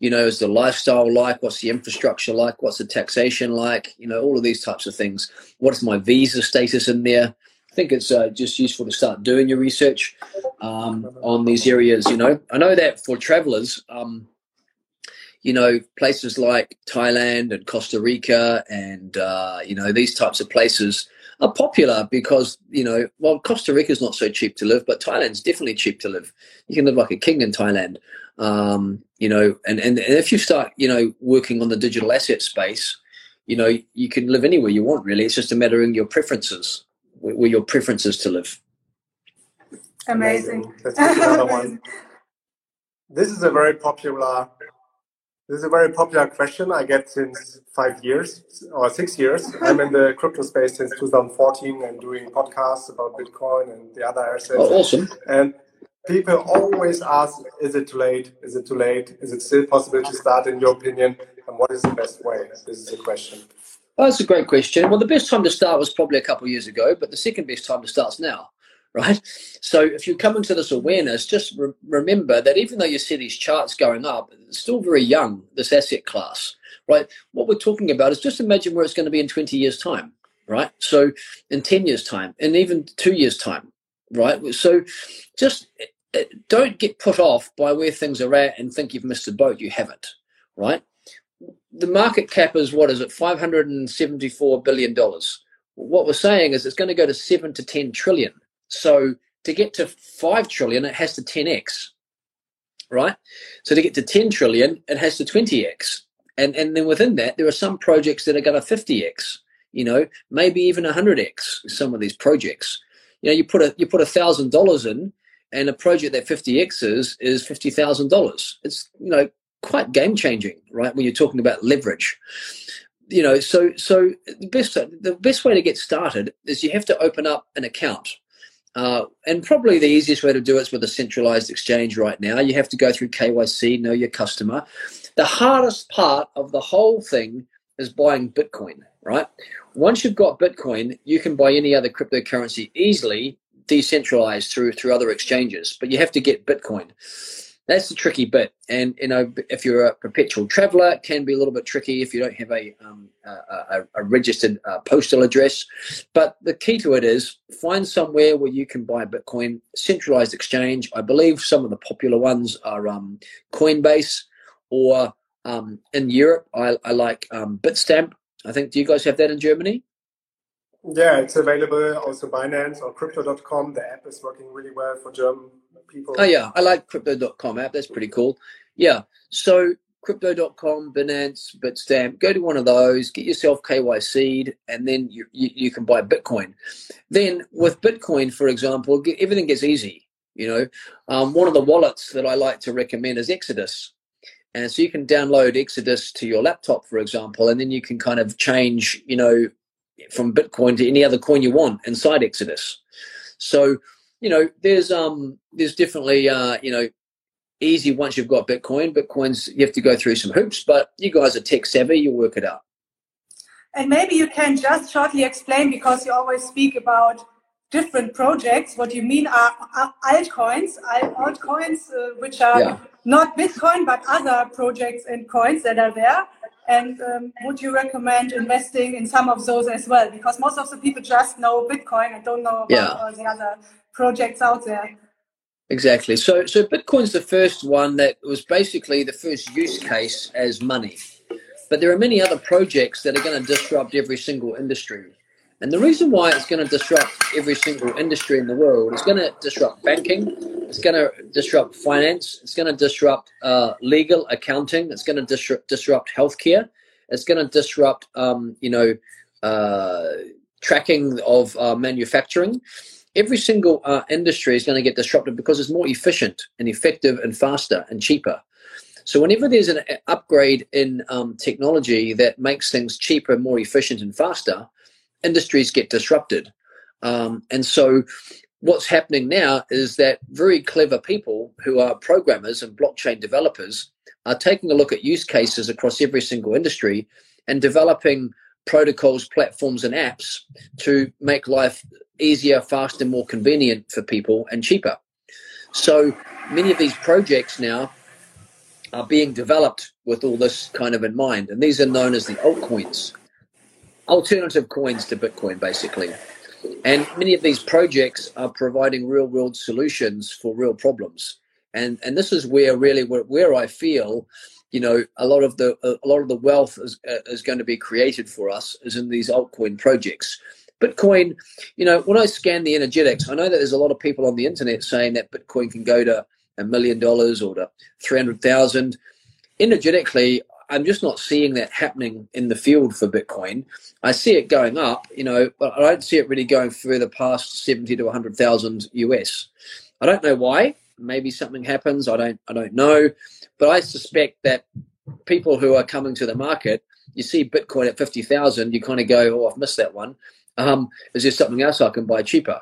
you know, is the lifestyle like? What's the infrastructure like? What's the taxation like? You know, all of these types of things. What is my visa status in there? I think it's uh, just useful to start doing your research um, on these areas. You know, I know that for travelers, um, you know, places like Thailand and Costa Rica and, uh, you know, these types of places are popular because, you know, well, Costa Rica is not so cheap to live, but Thailand's definitely cheap to live. You can live like a king in Thailand. Um, you know, and, and, and if you start, you know, working on the digital asset space, you know, you can live anywhere you want, really. It's just a matter of your preferences, where, where your preferences to live. Amazing. Amazing. Let's another one. This is a very popular This is a very popular question I get since five years or six years. I'm in the crypto space since 2014 and doing podcasts about Bitcoin and the other assets. Oh, awesome. And people always ask, is it too late? Is it too late? Is it still possible to start in your opinion? And what is the best way? This is the question. That's a great question. Well, the best time to start was probably a couple of years ago, but the second best time to start is now right? So if you come into this awareness, just re- remember that even though you see these charts going up, it's still very young, this asset class, right? What we're talking about is just imagine where it's going to be in 20 years' time, right? So in 10 years' time, and even two years' time, right? So just don't get put off by where things are at and think you've missed a boat. You haven't, right? The market cap is what is it, $574 billion. What we're saying is it's going to go to seven to 10 trillion so to get to 5 trillion, it has to 10x, right? So to get to 10 trillion, it has to 20x. And, and then within that, there are some projects that are going to 50x, you know, maybe even 100x, some of these projects. You know, you put a, you put a thousand dollars in and a project that 50x is, is $50,000. It's, you know, quite game changing, right? When you're talking about leverage you know so so the best the best way to get started is you have to open up an account uh, and probably the easiest way to do it is with a centralized exchange right now. You have to go through KYC, know your customer. The hardest part of the whole thing is buying Bitcoin, right? Once you've got Bitcoin, you can buy any other cryptocurrency easily, decentralized through through other exchanges. But you have to get Bitcoin that's the tricky bit. And you know, if you're a perpetual traveler, it can be a little bit tricky if you don't have a um, a, a, registered uh, postal address. But the key to it is find somewhere where you can buy Bitcoin, centralized exchange. I believe some of the popular ones are um, Coinbase, or um, in Europe, I, I like um, Bitstamp. I think. Do you guys have that in Germany? Yeah, it's available. Also, Binance or Crypto.com. The app is working really well for German people. Oh yeah, I like Crypto.com app. That's pretty cool. Yeah. So Crypto.com, Binance, Bitstamp. Go to one of those. Get yourself KYC'd, and then you, you, you can buy Bitcoin. Then with Bitcoin, for example, get, everything gets easy. You know, um, one of the wallets that I like to recommend is Exodus. And so you can download Exodus to your laptop, for example, and then you can kind of change, you know, from Bitcoin to any other coin you want inside Exodus. So, you know, there's um there's definitely uh, you know, easy once you've got Bitcoin. Bitcoin's you have to go through some hoops, but you guys are tech savvy, you'll work it out. And maybe you can just shortly explain because you always speak about different projects. What you mean are, are altcoins, altcoins uh, which are yeah. not Bitcoin but other projects and coins that are there. And um, would you recommend investing in some of those as well? Because most of the people just know Bitcoin and don't know about yeah. all the other projects out there. Exactly. So, so Bitcoin's the first one that was basically the first use case as money. But there are many other projects that are going to disrupt every single industry. And the reason why it's going to disrupt every single industry in the world is going to disrupt banking, it's going to disrupt finance, it's going to disrupt uh, legal accounting, it's going to disrupt, disrupt healthcare, it's going to disrupt, um, you know, uh, tracking of uh, manufacturing. Every single uh, industry is going to get disrupted because it's more efficient and effective and faster and cheaper. So whenever there's an upgrade in um, technology that makes things cheaper, more efficient, and faster, industries get disrupted. Um, and so what's happening now is that very clever people who are programmers and blockchain developers are taking a look at use cases across every single industry and developing protocols, platforms, and apps to make life easier, faster, more convenient for people and cheaper. So many of these projects now are being developed with all this kind of in mind, and these are known as the altcoins alternative coins to Bitcoin, basically. And many of these projects are providing real world solutions for real problems. And and this is where really where, where I feel, you know, a lot of the a lot of the wealth is uh, is going to be created for us is in these altcoin projects. Bitcoin, you know, when I scan the energetics, I know that there's a lot of people on the internet saying that Bitcoin can go to a million dollars or to three hundred thousand. Energetically, I'm just not seeing that happening in the field for Bitcoin. I see it going up, you know, but I don't see it really going further past 70 to 100,000 US. I don't know why. Maybe something happens. I don't. I don't know. But I suspect that people who are coming to the market, you see Bitcoin at 50,000, you kind of go, oh, I've missed that one. Um, is there something else I can buy cheaper?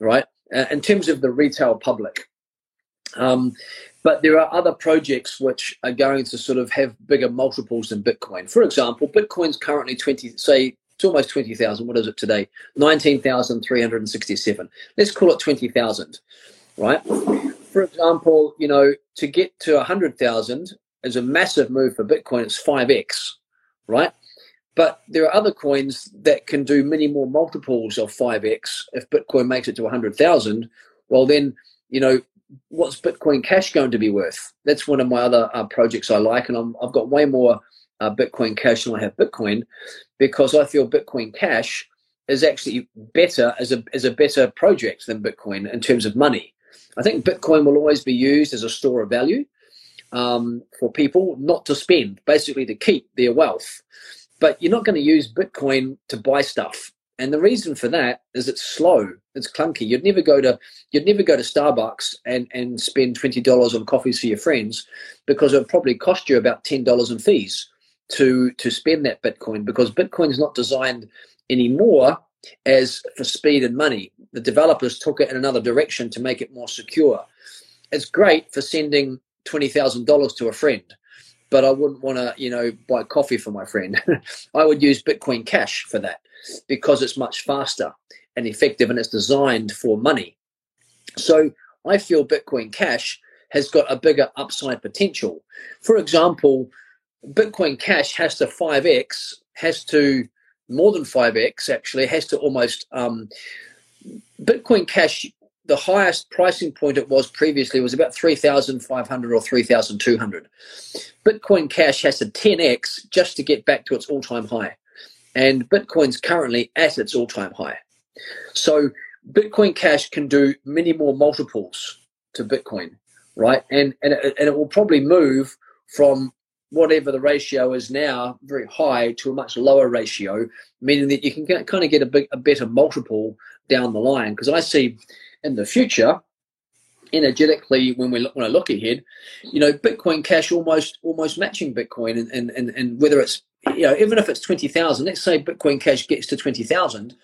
Right. Uh, in terms of the retail public. Um, but there are other projects which are going to sort of have bigger multiples than Bitcoin. For example, Bitcoin's currently 20, say, it's almost 20,000. What is it today? 19,367. Let's call it 20,000, right? For example, you know, to get to 100,000 is a massive move for Bitcoin. It's 5x, right? But there are other coins that can do many more multiples of 5x. If Bitcoin makes it to 100,000, well, then, you know, what's Bitcoin Cash going to be worth? That's one of my other uh, projects I like, and i have got way more uh, Bitcoin Cash than I have Bitcoin because I feel Bitcoin Cash is actually better as a as a better project than Bitcoin in terms of money. I think Bitcoin will always be used as a store of value um, for people, not to spend, basically to keep their wealth. But you're not going to use Bitcoin to buy stuff. And the reason for that is it's slow, it's clunky. You'd never go to you'd never go to Starbucks and, and spend twenty dollars on coffees for your friends because it would probably cost you about ten dollars in fees to to spend that Bitcoin because Bitcoin is not designed anymore as for speed and money. The developers took it in another direction to make it more secure. It's great for sending twenty thousand dollars to a friend, but I wouldn't want to, you know, buy coffee for my friend. I would use Bitcoin Cash for that because it's much faster and effective and it's designed for money. So I feel Bitcoin Cash has got a bigger upside potential. For example, Bitcoin Cash has to 5x, has to more than 5x actually, has to almost. Um, Bitcoin Cash, the highest pricing point it was previously was about 3,500 or 3,200. Bitcoin Cash has to 10x just to get back to its all time high and Bitcoin's currently at its all-time high. So Bitcoin Cash can do many more multiples to Bitcoin, right? And and it, and it will probably move from whatever the ratio is now, very high, to a much lower ratio, meaning that you can get, kind of get a, big, a better multiple down the line. Because I see in the future, energetically, when we look, when I look ahead, you know, Bitcoin Cash almost almost matching Bitcoin, and and and, and whether it's you know, even if it's 20,000, let's say Bitcoin Cash gets to 20,000.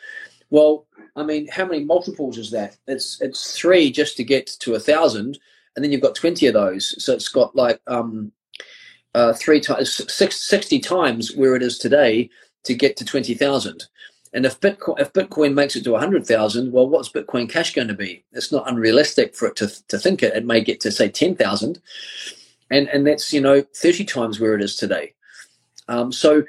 Well, I mean, how many multiples is that? It's it's three just to get to a thousand, and then you've got 20 of those. So it's got like um, uh, three times, six, 60 times where it is today to get to 20,000. And if Bitcoin, if Bitcoin makes it to 100,000, well, what's Bitcoin Cash going to be? It's not unrealistic for it to, to think it. It may get to say 10,000. And, and that's, you know, 30 times where it is today. Um, so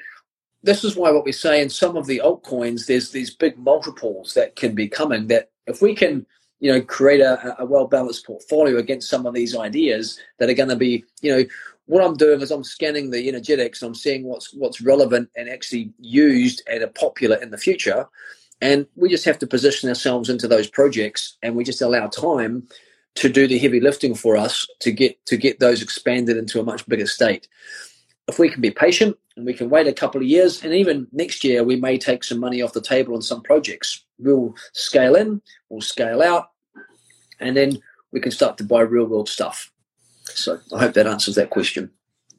this is why what we say in some of the altcoins, there's these big multiples that can be coming. That if we can, you know, create a, a well balanced portfolio against some of these ideas that are going to be, you know, what I'm doing is I'm scanning the energetics. I'm seeing what's what's relevant and actually used and are popular in the future. And we just have to position ourselves into those projects, and we just allow time to do the heavy lifting for us to get to get those expanded into a much bigger state if we can be patient and we can wait a couple of years, and even next year, we may take some money off the table on some projects. We'll scale in, we'll scale out, and then we can start to buy real world stuff. So I hope that answers that question.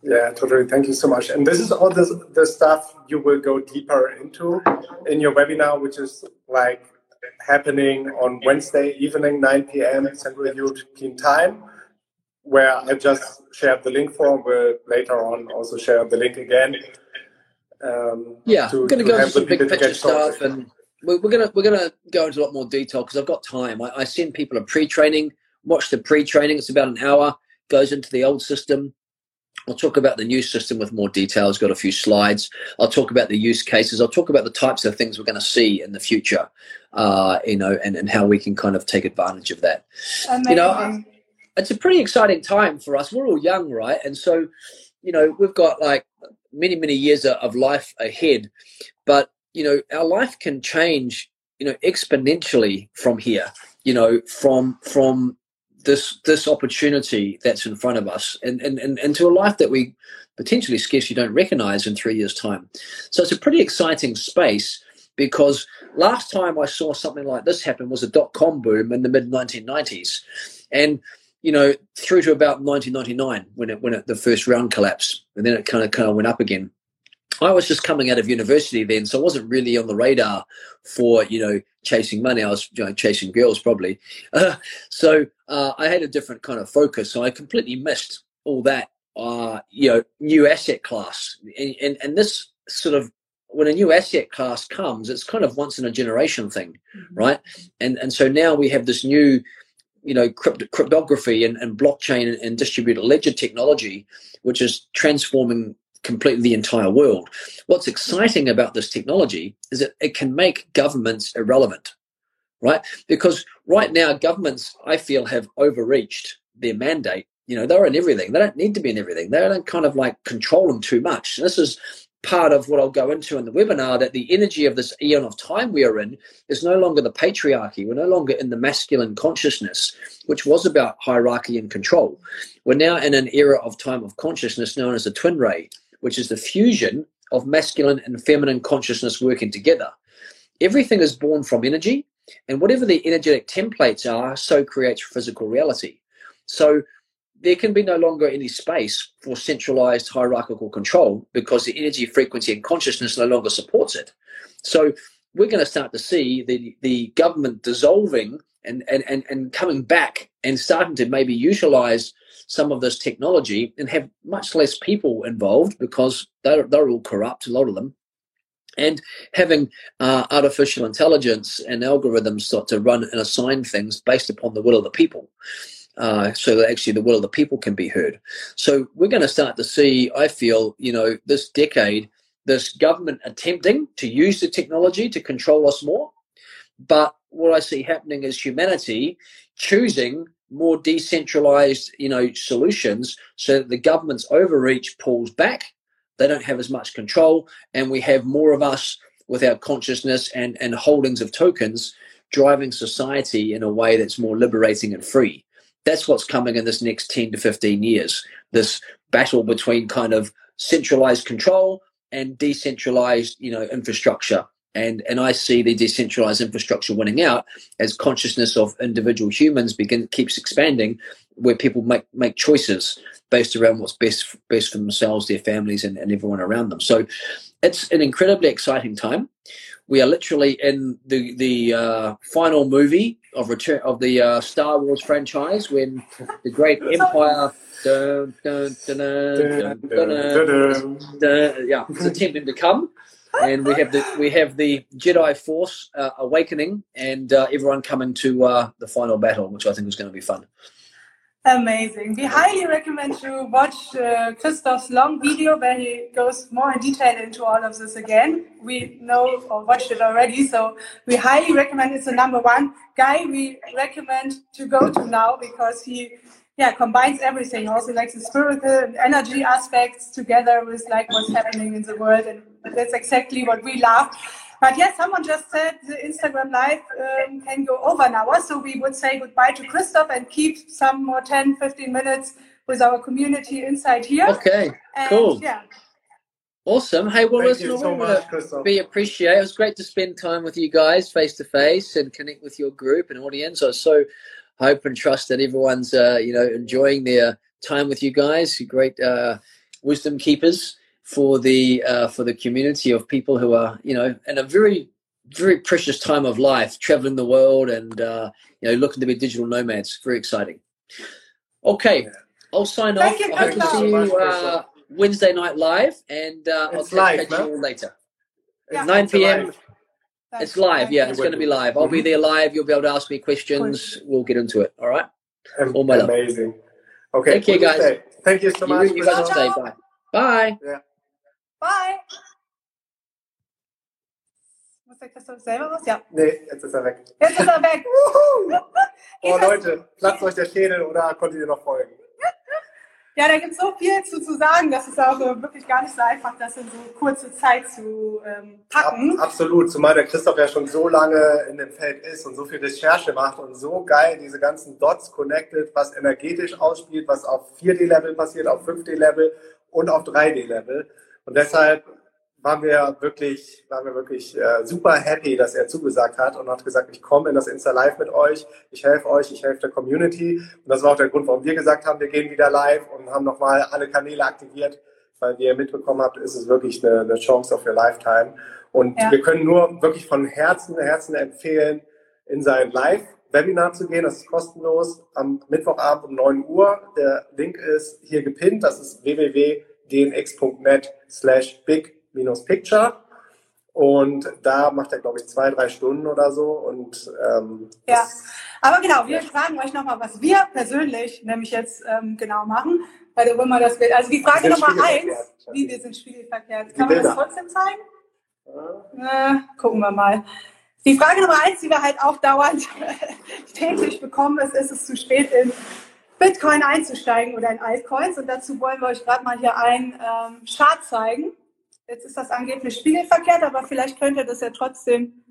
Yeah, totally. Thank you so much. And this is all the, the stuff you will go deeper into in your webinar, which is like happening on Wednesday evening, 9 p.m. Central European Time where I just shared the link for. We'll later on also share the link again. Um, yeah, to, we're going to go into some big picture stuff, and we're, we're going to we're going to go into a lot more detail because I've got time. I, I send people a pre-training. Watch the pre-training. It's about an hour. Goes into the old system. I'll talk about the new system with more details. Got a few slides. I'll talk about the use cases. I'll talk about the types of things we're going to see in the future. Uh, you know, and, and how we can kind of take advantage of that. Amazing. You know, it's a pretty exciting time for us. We're all young, right? And so, you know, we've got like many, many years of life ahead. But, you know, our life can change, you know, exponentially from here, you know, from from this this opportunity that's in front of us and, and, and into a life that we potentially scarcely don't recognize in three years' time. So it's a pretty exciting space because last time I saw something like this happen was a dot com boom in the mid 1990s. And you know, through to about 1999 when it when it, the first round collapsed, and then it kind of kind of went up again. I was just coming out of university then, so I wasn't really on the radar for you know chasing money. I was you know, chasing girls probably. Uh, so uh, I had a different kind of focus. So I completely missed all that. Uh, you know, new asset class, and, and and this sort of when a new asset class comes, it's kind of once in a generation thing, mm-hmm. right? And and so now we have this new, you know, crypt- cryptography and, and blockchain and, and distributed ledger technology, which is transforming completely the entire world. What's exciting about this technology is that it can make governments irrelevant, right? Because right now, governments, I feel, have overreached their mandate. You know, they're in everything. They don't need to be in everything. They don't kind of like control them too much. And this is part of what I'll go into in the webinar that the energy of this eon of time we are in is no longer the patriarchy. We're no longer in the masculine consciousness, which was about hierarchy and control. We're now in an era of time of consciousness known as the twin ray, which is the fusion of masculine and feminine consciousness working together. Everything is born from energy, and whatever the energetic templates are, so creates physical reality. So there can be no longer any space for centralized hierarchical control because the energy frequency and consciousness no longer supports it. So we're going to start to see the, the government dissolving and, and, and, and coming back and starting to maybe utilize some of this technology and have much less people involved because they're, they're all corrupt, a lot of them. And having uh, artificial intelligence and algorithms start to run and assign things based upon the will of the people uh, so that actually the will of the people can be heard. So we're going to start to see, I feel, you know, this decade, this government attempting to use the technology to control us more. But what I see happening is humanity choosing more decentralized, you know, solutions so that the government's overreach pulls back. They don't have as much control, and we have more of us with our consciousness and, and holdings of tokens driving society in a way that's more liberating and free that's what's coming in this next 10 to 15 years this battle between kind of centralized control and decentralized you know infrastructure and and i see the decentralized infrastructure winning out as consciousness of individual humans begin keeps expanding where people make make choices based around what's best best for themselves their families and, and everyone around them so it's an incredibly exciting time we are literally in the the uh, final movie of return of the uh, Star Wars franchise when the great Empire. Yeah, is attempting to come, and we have the we have the Jedi Force uh, awakening, and uh, everyone coming to uh, the final battle, which I think is going to be fun. Amazing. We highly recommend you watch uh, Christof's long video where he goes more in detail into all of this again. We know or watched it already, so we highly recommend it's the number one guy we recommend to go to now because he yeah combines everything also like the spiritual and energy aspects together with like what's happening in the world and that's exactly what we love but yes, someone just said the Instagram live um, can go over an hour. So we would say goodbye to Christof and keep some more 10, 15 minutes with our community inside here. Okay, and, cool. Yeah. Awesome. Hey, well, Thank listen, so much, be appreciate. It was great to spend time with you guys face to face and connect with your group and audience. I so hope and trust that everyone's, uh, you know, enjoying their time with you guys. Great uh, wisdom keepers for the uh, for the community of people who are you know in a very very precious time of life, traveling the world and uh, you know looking to be digital nomads. Very exciting. Okay, I'll sign Thank off. You, I hope to see you uh, Wednesday night live, and uh, I'll catch you all later. Yeah. 9 p.m. It's live, yeah. It's going to be live. I'll be mm-hmm. there live. You'll be able to ask me questions. We'll get into it. All right. All my Amazing. Love. Okay. Thank you, guys. Thank you so much. You, you guys stay. Bye. Bye. Yeah. Bye. Muss der Christof selber was? Ja. Nee, jetzt ist er weg. Jetzt ist er weg. oh Leute, platzt euch der Schädel oder konntet ihr noch folgen? Ja, da gibt es so viel zu, zu sagen, das ist auch wirklich gar nicht so einfach, das in so kurze Zeit zu ähm, packen. Ab, absolut, zumal der Christoph ja schon so lange in dem Feld ist und so viel Recherche macht und so geil diese ganzen Dots connected, was energetisch ausspielt, was auf 4D-Level passiert, auf 5D-Level und auf 3D-Level. Und deshalb waren wir wirklich, waren wir wirklich äh, super happy, dass er zugesagt hat und hat gesagt, ich komme in das Insta Live mit euch, ich helfe euch, ich helfe der Community. Und das war auch der Grund, warum wir gesagt haben, wir gehen wieder live und haben nochmal alle Kanäle aktiviert, weil wie ihr mitbekommen habt, ist es wirklich eine, eine Chance auf your Lifetime. Und ja. wir können nur wirklich von Herzen, Herzen empfehlen, in sein Live-Webinar zu gehen. Das ist kostenlos am Mittwochabend um 9 Uhr. Der Link ist hier gepinnt. Das ist www.dnx.net slash big-picture. Und da macht er, glaube ich, zwei, drei Stunden oder so. Und ähm, ja, aber genau, wir fragen euch nochmal, was wir persönlich nämlich jetzt ähm, genau machen. Weil du immer das will. Also die Frage Nummer eins, wie wir sind spiegelverkehrt. Kann man das trotzdem zeigen? Ja. Äh, gucken wir mal. Die Frage Nummer eins, die wir halt auch dauernd täglich bekommen, ist, ist es zu spät in Bitcoin einzusteigen oder in Altcoins? Und dazu wollen wir euch gerade mal hier einen ähm, Chart zeigen. Jetzt ist das angeblich spiegelverkehrt, aber vielleicht könnt ihr das ja trotzdem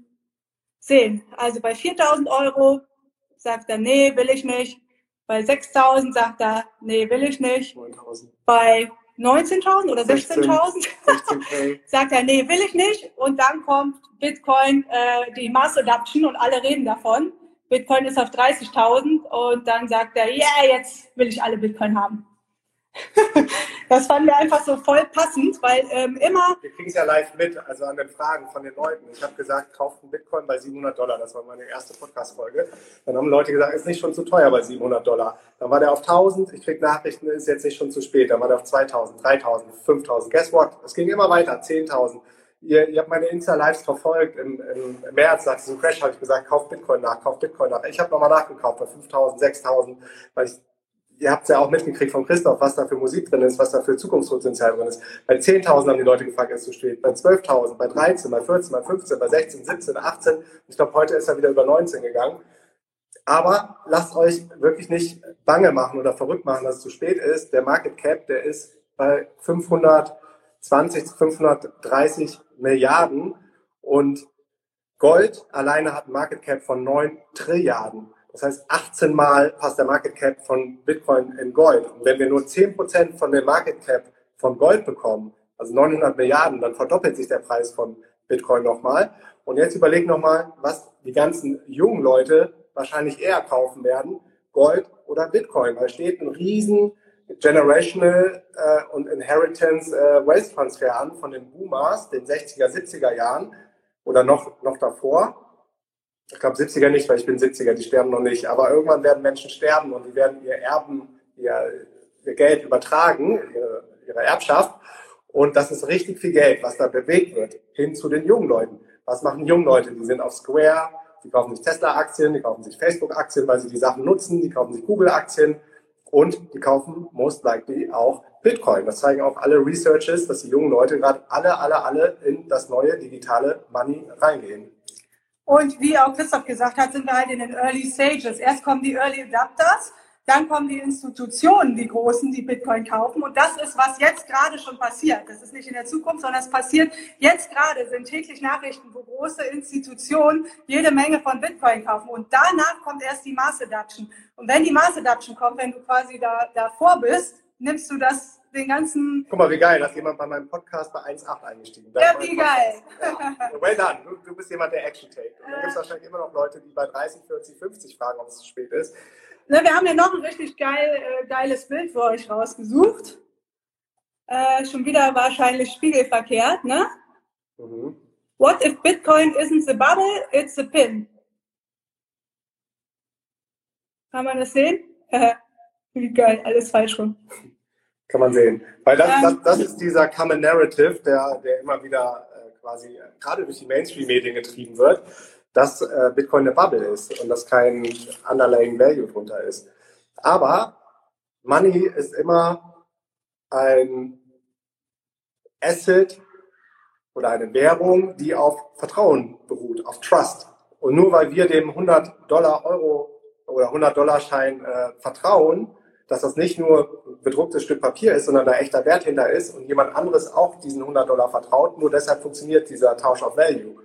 sehen. Also bei 4000 Euro sagt er, nee, will ich nicht. Bei 6000 sagt er, nee, will ich nicht. 9000. Bei 19.000 oder 16.000, 16, sagt er, nee, will ich nicht. Und dann kommt Bitcoin, äh, die Mass Adoption und alle reden davon. Bitcoin ist auf 30.000 und dann sagt er, ja, yeah, jetzt will ich alle Bitcoin haben. Das fanden wir einfach so voll passend, weil ähm, immer. Wir kriegen es ja live mit, also an den Fragen von den Leuten. Ich habe gesagt, kauft einen Bitcoin bei 700 Dollar. Das war meine erste Podcast-Folge. Dann haben Leute gesagt, ist nicht schon zu teuer bei 700 Dollar. Dann war der auf 1000. Ich kriege Nachrichten, ist jetzt nicht schon zu spät. Dann war der auf 2000, 3000, 5000. Guess what? Es ging immer weiter, 10.000. Ihr, ihr habt meine Insta-Lives verfolgt. Im, im, März, nach diesem Crash, habe ich gesagt, kauft Bitcoin nach, kauft Bitcoin nach. Ich habe nochmal nachgekauft bei 5000, 6000, weil ich ihr habt es ja auch mitgekriegt von Christoph, was da für Musik drin ist, was da für Zukunftspotenzial drin ist. Bei 10.000 haben die Leute gefragt, ist zu spät. Bei 12.000, bei 13, bei 14, bei 15, bei 16, 17, 18. Ich glaube, heute ist er wieder über 19 gegangen. Aber lasst euch wirklich nicht bange machen oder verrückt machen, dass es zu spät ist. Der Market Cap, der ist bei 520, 530 Milliarden und Gold alleine hat ein Market Cap von 9 Trilliarden. Das heißt, 18 Mal passt der Market Cap von Bitcoin in Gold. Und wenn wir nur 10% von dem Market Cap von Gold bekommen, also 900 Milliarden, dann verdoppelt sich der Preis von Bitcoin nochmal. Und jetzt überleg nochmal, was die ganzen jungen Leute wahrscheinlich eher kaufen werden, Gold oder Bitcoin. Da steht ein riesen Generational äh, und Inheritance äh, Wealth Transfer an von den Boomers, den 60er, 70er Jahren oder noch, noch davor ich glaube 70er nicht, weil ich bin 70er, die sterben noch nicht. Aber irgendwann werden Menschen sterben und die werden ihr Erben, ihr, ihr Geld übertragen, ihre, ihre Erbschaft. Und das ist richtig viel Geld, was da bewegt wird, hin zu den jungen Leuten. Was machen junge Leute? Die sind auf Square, die kaufen sich Tesla-Aktien, die kaufen sich Facebook-Aktien, weil sie die Sachen nutzen, die kaufen sich Google-Aktien und die kaufen most likely auch Bitcoin. Das zeigen auch alle Researches, dass die jungen Leute gerade alle, alle, alle in das neue digitale Money reingehen. Und wie auch Christoph gesagt hat, sind wir halt in den Early Stages. Erst kommen die Early Adapters, dann kommen die Institutionen, die Großen, die Bitcoin kaufen. Und das ist, was jetzt gerade schon passiert. Das ist nicht in der Zukunft, sondern es passiert jetzt gerade, sind täglich Nachrichten, wo große Institutionen jede Menge von Bitcoin kaufen. Und danach kommt erst die Mass Adoption. Und wenn die Mass Adoption kommt, wenn du quasi da, davor bist, nimmst du das den ganzen. Guck mal, wie geil, dass jemand bei meinem Podcast bei 1.8 eingestiegen ist. Ja, wie geil. Ja. Well done. Du, du, bist jemand, der Action take. Und dann gibt es wahrscheinlich immer noch Leute, die bei 30, 40, 50 fragen, ob es zu spät ist. Ne, wir haben ja noch ein richtig geil, äh, geiles Bild für euch rausgesucht. Äh, schon wieder wahrscheinlich spiegelverkehrt, ne? Mhm. What if Bitcoin isn't the bubble, it's the pin? Kann man das sehen? Wie geil, alles falsch rum. Kann man sehen. Weil das, das, das ist dieser Common Narrative, der, der immer wieder äh, quasi äh, gerade durch die Mainstream-Medien getrieben wird, dass äh, Bitcoin eine Bubble ist und dass kein Underlying Value drunter ist. Aber Money ist immer ein Asset oder eine Währung, die auf Vertrauen beruht, auf Trust. Und nur weil wir dem 100 Dollar Euro oder 100 Dollar Schein äh, vertrauen, dass das nicht nur ein bedrucktes Stück Papier ist, sondern da echter Wert hinter ist und jemand anderes auch diesen 100 Dollar vertraut. Nur deshalb funktioniert dieser Tausch of Value.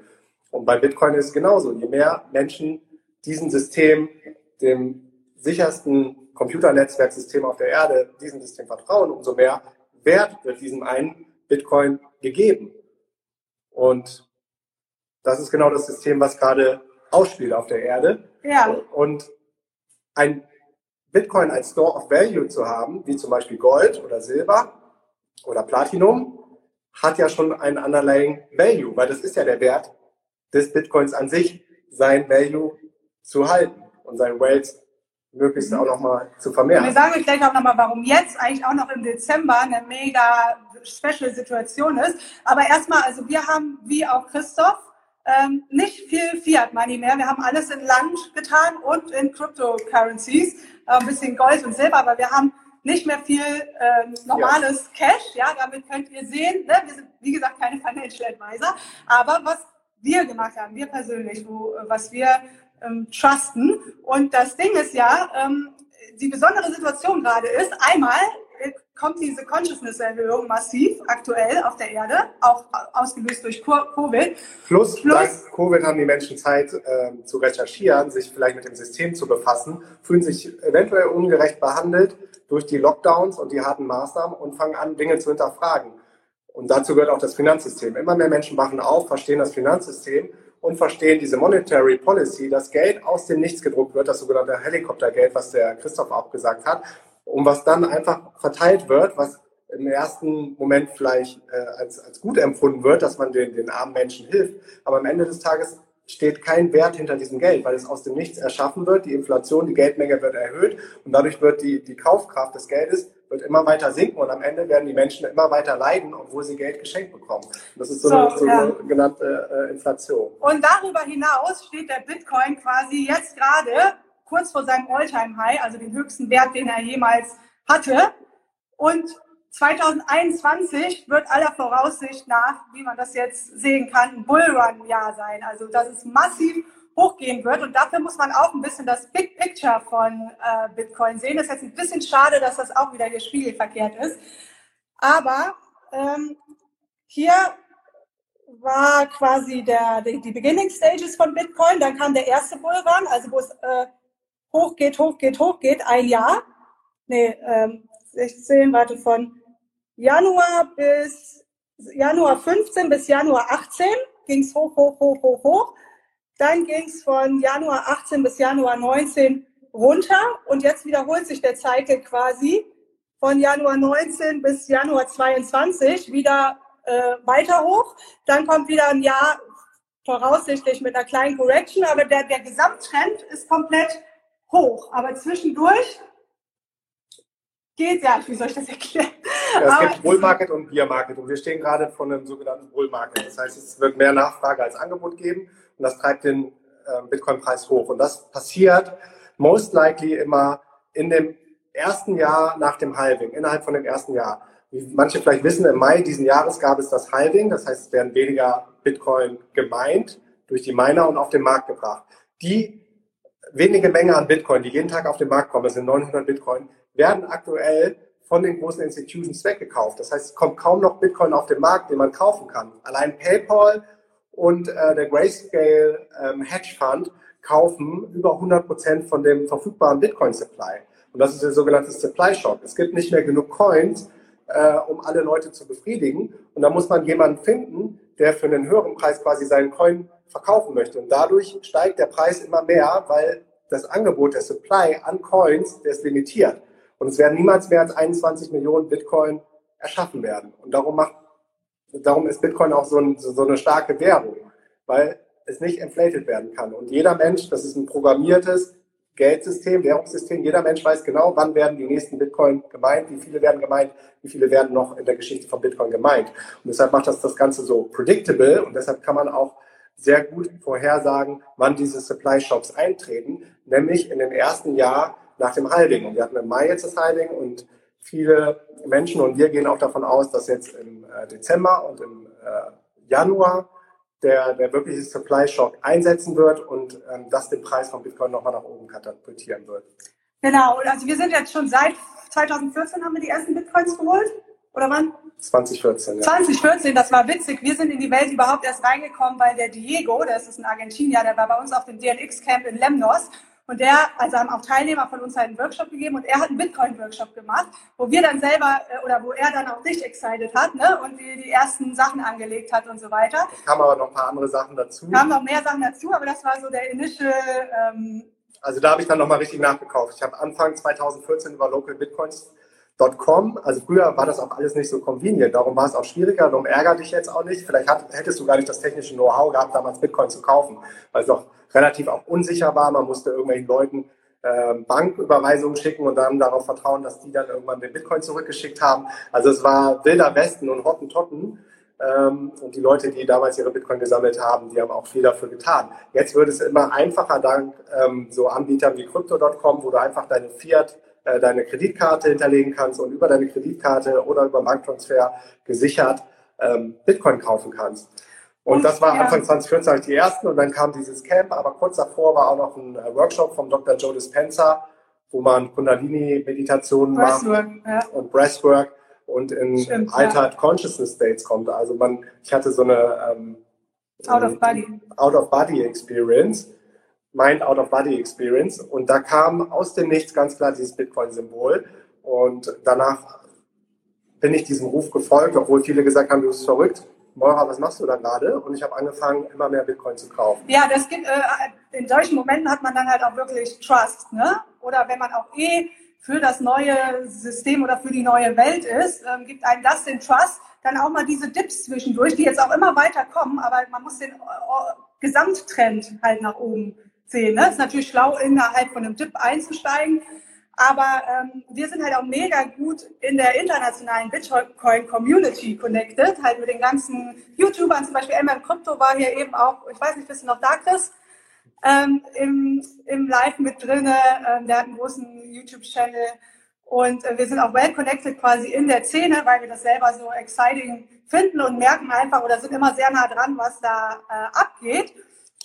Und bei Bitcoin ist es genauso. Je mehr Menschen diesem System, dem sichersten Computernetzwerksystem auf der Erde, diesem System vertrauen, umso mehr Wert wird diesem einen Bitcoin gegeben. Und das ist genau das System, was gerade ausspielt auf der Erde. Ja. Und ein Bitcoin als Store of Value zu haben, wie zum Beispiel Gold oder Silber oder Platinum, hat ja schon einen underlying Value, weil das ist ja der Wert des Bitcoins an sich, sein Value zu halten und sein Wealth möglichst auch nochmal zu vermehren. Wir sagen euch gleich auch nochmal, warum jetzt eigentlich auch noch im Dezember eine mega special Situation ist. Aber erstmal, also wir haben, wie auch Christoph, ähm, nicht viel Fiat Money mehr. Wir haben alles in Land getan und in Cryptocurrencies, äh, ein bisschen Gold und Silber, aber wir haben nicht mehr viel äh, normales ja. Cash. Ja, damit könnt ihr sehen, ne? wir sind wie gesagt keine Financial Advisor, aber was wir gemacht haben, wir persönlich, wo, was wir ähm, trusten. Und das Ding ist ja, ähm, die besondere Situation gerade ist, einmal kommt diese Consciousness-Erhöhung massiv aktuell auf der Erde, auch ausgelöst durch Covid. Plus, Plus dank Covid haben die Menschen Zeit äh, zu recherchieren, sich vielleicht mit dem System zu befassen, fühlen sich eventuell ungerecht behandelt durch die Lockdowns und die harten Maßnahmen und fangen an, Dinge zu hinterfragen. Und dazu gehört auch das Finanzsystem. Immer mehr Menschen wachen auf, verstehen das Finanzsystem und verstehen diese Monetary Policy, dass Geld aus dem Nichts gedruckt wird, das sogenannte Helikoptergeld, was der Christoph auch gesagt hat, und was dann einfach verteilt wird, was im ersten Moment vielleicht äh, als, als gut empfunden wird, dass man den, den armen Menschen hilft. Aber am Ende des Tages steht kein Wert hinter diesem Geld, weil es aus dem Nichts erschaffen wird. Die Inflation, die Geldmenge wird erhöht und dadurch wird die, die Kaufkraft des Geldes wird immer weiter sinken und am Ende werden die Menschen immer weiter leiden, obwohl sie Geld geschenkt bekommen. Das ist so, so eine sogenannte ja. äh, Inflation. Und darüber hinaus steht der Bitcoin quasi jetzt gerade kurz vor seinem Alltime-High, also den höchsten Wert, den er jemals hatte. Und 2021 wird aller Voraussicht nach, wie man das jetzt sehen kann, ein Bullrun-Jahr sein. Also dass es massiv hochgehen wird. Und dafür muss man auch ein bisschen das Big Picture von äh, Bitcoin sehen. Das ist jetzt ein bisschen schade, dass das auch wieder hier spiegelverkehrt ist. Aber ähm, hier war quasi der, die, die Beginning Stages von Bitcoin. Dann kam der erste Bullrun, also wo es äh, hochgeht, hochgeht, hochgeht, ein Jahr. Nee, ähm, 16, warte, von Januar bis Januar 15 bis Januar 18 ging es hoch, hoch, hoch, hoch, hoch. Dann ging es von Januar 18 bis Januar 19 runter und jetzt wiederholt sich der Cycle quasi von Januar 19 bis Januar 22 wieder äh, weiter hoch. Dann kommt wieder ein Jahr voraussichtlich mit einer kleinen Correction, aber der, der Gesamttrend ist komplett hoch. Aber zwischendurch geht ja, wie soll ich das erklären? Ja, es Aber gibt Bull Market und Bear Market und wir stehen gerade vor einem sogenannten Bull Market. Das heißt, es wird mehr Nachfrage als Angebot geben und das treibt den äh, Bitcoin-Preis hoch. Und das passiert most likely immer in dem ersten Jahr nach dem Halving, innerhalb von dem ersten Jahr. Wie manche vielleicht wissen, im Mai diesen Jahres gab es das Halving, das heißt, es werden weniger Bitcoin gemeint durch die Miner und auf den Markt gebracht. Die wenige Menge an Bitcoin, die jeden Tag auf den Markt kommen, das sind 900 Bitcoin, werden aktuell von den großen Institutions weggekauft. Das heißt, es kommt kaum noch Bitcoin auf den Markt, den man kaufen kann. Allein PayPal und äh, der Grayscale ähm, Hedge Fund kaufen über 100 Prozent von dem verfügbaren Bitcoin Supply. Und das ist der sogenannte Supply Shock. Es gibt nicht mehr genug Coins, äh, um alle Leute zu befriedigen. Und da muss man jemanden finden, der für einen höheren Preis quasi seinen Coin verkaufen möchte. Und dadurch steigt der Preis immer mehr, weil das Angebot, der Supply an Coins, der ist limitiert. Und es werden niemals mehr als 21 Millionen Bitcoin erschaffen werden. Und darum macht, darum ist Bitcoin auch so, ein, so eine starke Währung, weil es nicht inflated werden kann. Und jeder Mensch, das ist ein programmiertes Geldsystem, Währungssystem, jeder Mensch weiß genau, wann werden die nächsten Bitcoin gemeint, wie viele werden gemeint, wie viele werden noch in der Geschichte von Bitcoin gemeint. Und deshalb macht das das Ganze so predictable und deshalb kann man auch sehr gut vorhersagen, wann diese Supply Shocks eintreten, nämlich in dem ersten Jahr nach dem Halving. Und wir hatten im Mai jetzt das Halving und viele Menschen und wir gehen auch davon aus, dass jetzt im äh, Dezember und im äh, Januar der, der wirkliche Supply Shock einsetzen wird und ähm, das den Preis von Bitcoin nochmal nach oben katapultieren wird. Genau, also wir sind jetzt schon seit 2014 haben wir die ersten Bitcoins geholt. Oder wann? 2014, ja. 2014, das war witzig. Wir sind in die Welt überhaupt erst reingekommen, weil der Diego, das ist ein Argentinier, der war bei uns auf dem DNX-Camp in Lemnos Und der, also haben auch Teilnehmer von uns halt einen Workshop gegeben und er hat einen Bitcoin-Workshop gemacht, wo wir dann selber äh, oder wo er dann auch dich excited hat ne? und die, die ersten Sachen angelegt hat und so weiter. Es kamen aber noch ein paar andere Sachen dazu. Kamen noch mehr Sachen dazu, aber das war so der initial. Ähm, also da habe ich dann nochmal richtig nachgekauft. Ich habe Anfang 2014 über Local Bitcoins Com. Also früher war das auch alles nicht so convenient. Darum war es auch schwieriger. Darum ärgere dich jetzt auch nicht. Vielleicht hat, hättest du gar nicht das technische Know-how gehabt, damals Bitcoin zu kaufen, weil es doch relativ auch unsicher war. Man musste irgendwelchen Leuten äh, Banküberweisungen schicken und dann darauf vertrauen, dass die dann irgendwann den Bitcoin zurückgeschickt haben. Also es war wilder Westen und Hottentotten. Ähm, und die Leute, die damals ihre Bitcoin gesammelt haben, die haben auch viel dafür getan. Jetzt wird es immer einfacher dank ähm, so Anbietern wie Crypto.com, wo du einfach deine Fiat äh, deine Kreditkarte hinterlegen kannst und über deine Kreditkarte oder über Banktransfer gesichert ähm, Bitcoin kaufen kannst. Und, das war Anfang 2014 habe ich die ersten und dann kam dieses Camp, aber kurz davor war auch noch ein äh, Workshop vom Dr. Joe Dispenza, wo man Kundalini-Meditationen macht ja. und Breathwork und in Stimmt, Altered ja. Consciousness States kommt. Also man, ich hatte so eine ähm, Out of Body. Out of Body Experience Mind Out of Body Experience. Und da kam aus dem Nichts ganz klar dieses Bitcoin-Symbol. Und danach bin ich diesem Ruf gefolgt, obwohl viele gesagt haben, du bist verrückt. Moira, was machst du da gerade? Und ich habe angefangen, immer mehr Bitcoin zu kaufen. Ja, das gibt, äh, in solchen Momenten hat man dann halt auch wirklich Trust, ne? Oder wenn man auch eh für das neue System oder für die neue Welt ist, ähm, gibt einem das den Trust, dann auch mal diese Dips zwischendurch, die jetzt auch immer weiter kommen, aber man muss den äh, Gesamttrend halt nach oben sehen. Ne? Ist natürlich schlau, innerhalb von einem Dip einzusteigen. Aber ähm, wir sind halt auch mega gut in der internationalen Bitcoin-Community connected, halt mit den ganzen YouTubern, zum Beispiel MM Crypto war hier eben auch, ich weiß nicht, bist du noch da, Chris? Ähm, im, im Live mit drinne, ähm, der hat einen großen YouTube-Channel und äh, wir sind auch well connected quasi in der Szene, weil wir das selber so exciting finden und merken einfach oder sind immer sehr nah dran, was da äh, abgeht.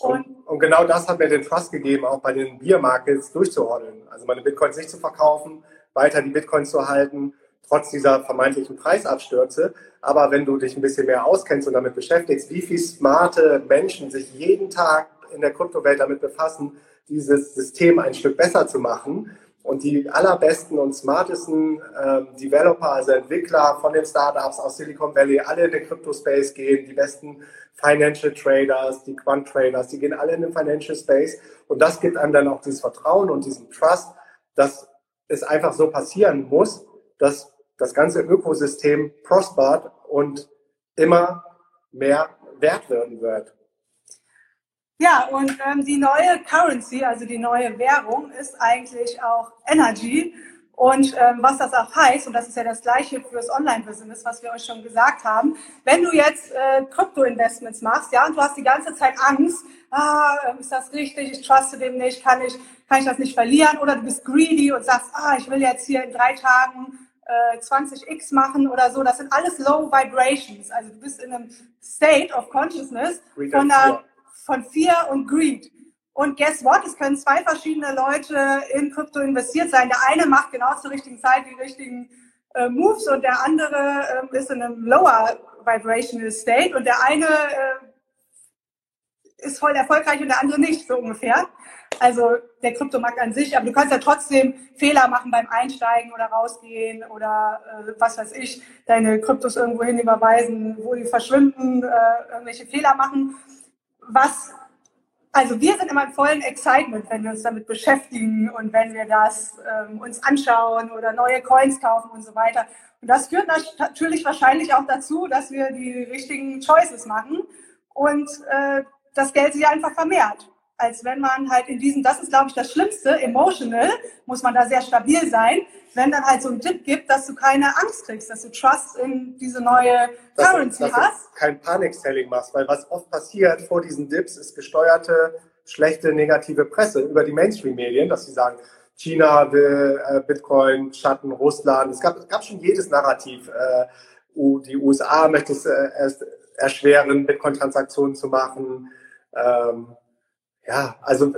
Und, und, genau das hat mir den Trust gegeben, auch bei den Biermarkets durchzuhodeln. Also meine Bitcoins nicht zu verkaufen, weiter die Bitcoins zu halten, trotz dieser vermeintlichen Preisabstürze. Aber wenn du dich ein bisschen mehr auskennst und damit beschäftigst, wie viele smarte Menschen sich jeden Tag in der Kryptowelt damit befassen, dieses System ein Stück besser zu machen. Und die allerbesten und smartesten äh, Developer, also Entwickler von den Startups aus Silicon Valley, alle in den Crypto-Space gehen, die besten Financial Traders, die Quant Traders, die gehen alle in den Financial Space und das gibt einem dann auch dieses Vertrauen und diesen Trust, dass es einfach so passieren muss, dass das ganze Ökosystem prospert und immer mehr wert werden wird. Ja, und ähm, die neue Currency, also die neue Währung, ist eigentlich auch Energy. Und ähm, was das auch heißt, und das ist ja das Gleiche fürs Online-Business, was wir euch schon gesagt haben, wenn du jetzt äh, Krypto-Investments machst, ja, und du hast die ganze Zeit Angst, ah, ähm, ist das richtig, ich truste dem nicht, kann ich, kann ich das nicht verlieren, oder du bist greedy und sagst, ah, ich will jetzt hier in drei Tagen äh, 20x machen oder so, das sind alles Low Vibrations, also du bist in einem State of Consciousness von, der, von Fear und Greed. Und guess what? Es können zwei verschiedene Leute in Krypto investiert sein. Der eine macht genau zur richtigen Zeit die richtigen äh, Moves und der andere äh, ist in einem lower vibrational state und der eine äh, ist voll erfolgreich und der andere nicht, so ungefähr. Also der Kryptomarkt an sich, aber du kannst ja trotzdem Fehler machen beim Einsteigen oder rausgehen oder äh, was weiß ich, deine Kryptos irgendwo hin überweisen, wo die verschwinden, äh, irgendwelche Fehler machen. Was also wir sind immer in vollen Excitement, wenn wir uns damit beschäftigen und wenn wir das ähm, uns anschauen oder neue Coins kaufen und so weiter. Und das führt natürlich wahrscheinlich auch dazu, dass wir die richtigen Choices machen und äh, das Geld sich einfach vermehrt. Als wenn man halt in diesem, das ist glaube ich das Schlimmste, emotional, muss man da sehr stabil sein, wenn dann halt so ein Tipp gibt, dass du keine Angst kriegst, dass du Trust in diese neue dass Currency du, dass hast. Du kein Panic-Selling machst, weil was oft passiert vor diesen Dips ist gesteuerte, schlechte, negative Presse über die Mainstream-Medien, dass sie sagen, China will äh, Bitcoin, Schatten, Russland. Es gab, es gab schon jedes Narrativ. Äh, die USA möchte es äh, erst erschweren, Bitcoin-Transaktionen zu machen. Ähm, ja, also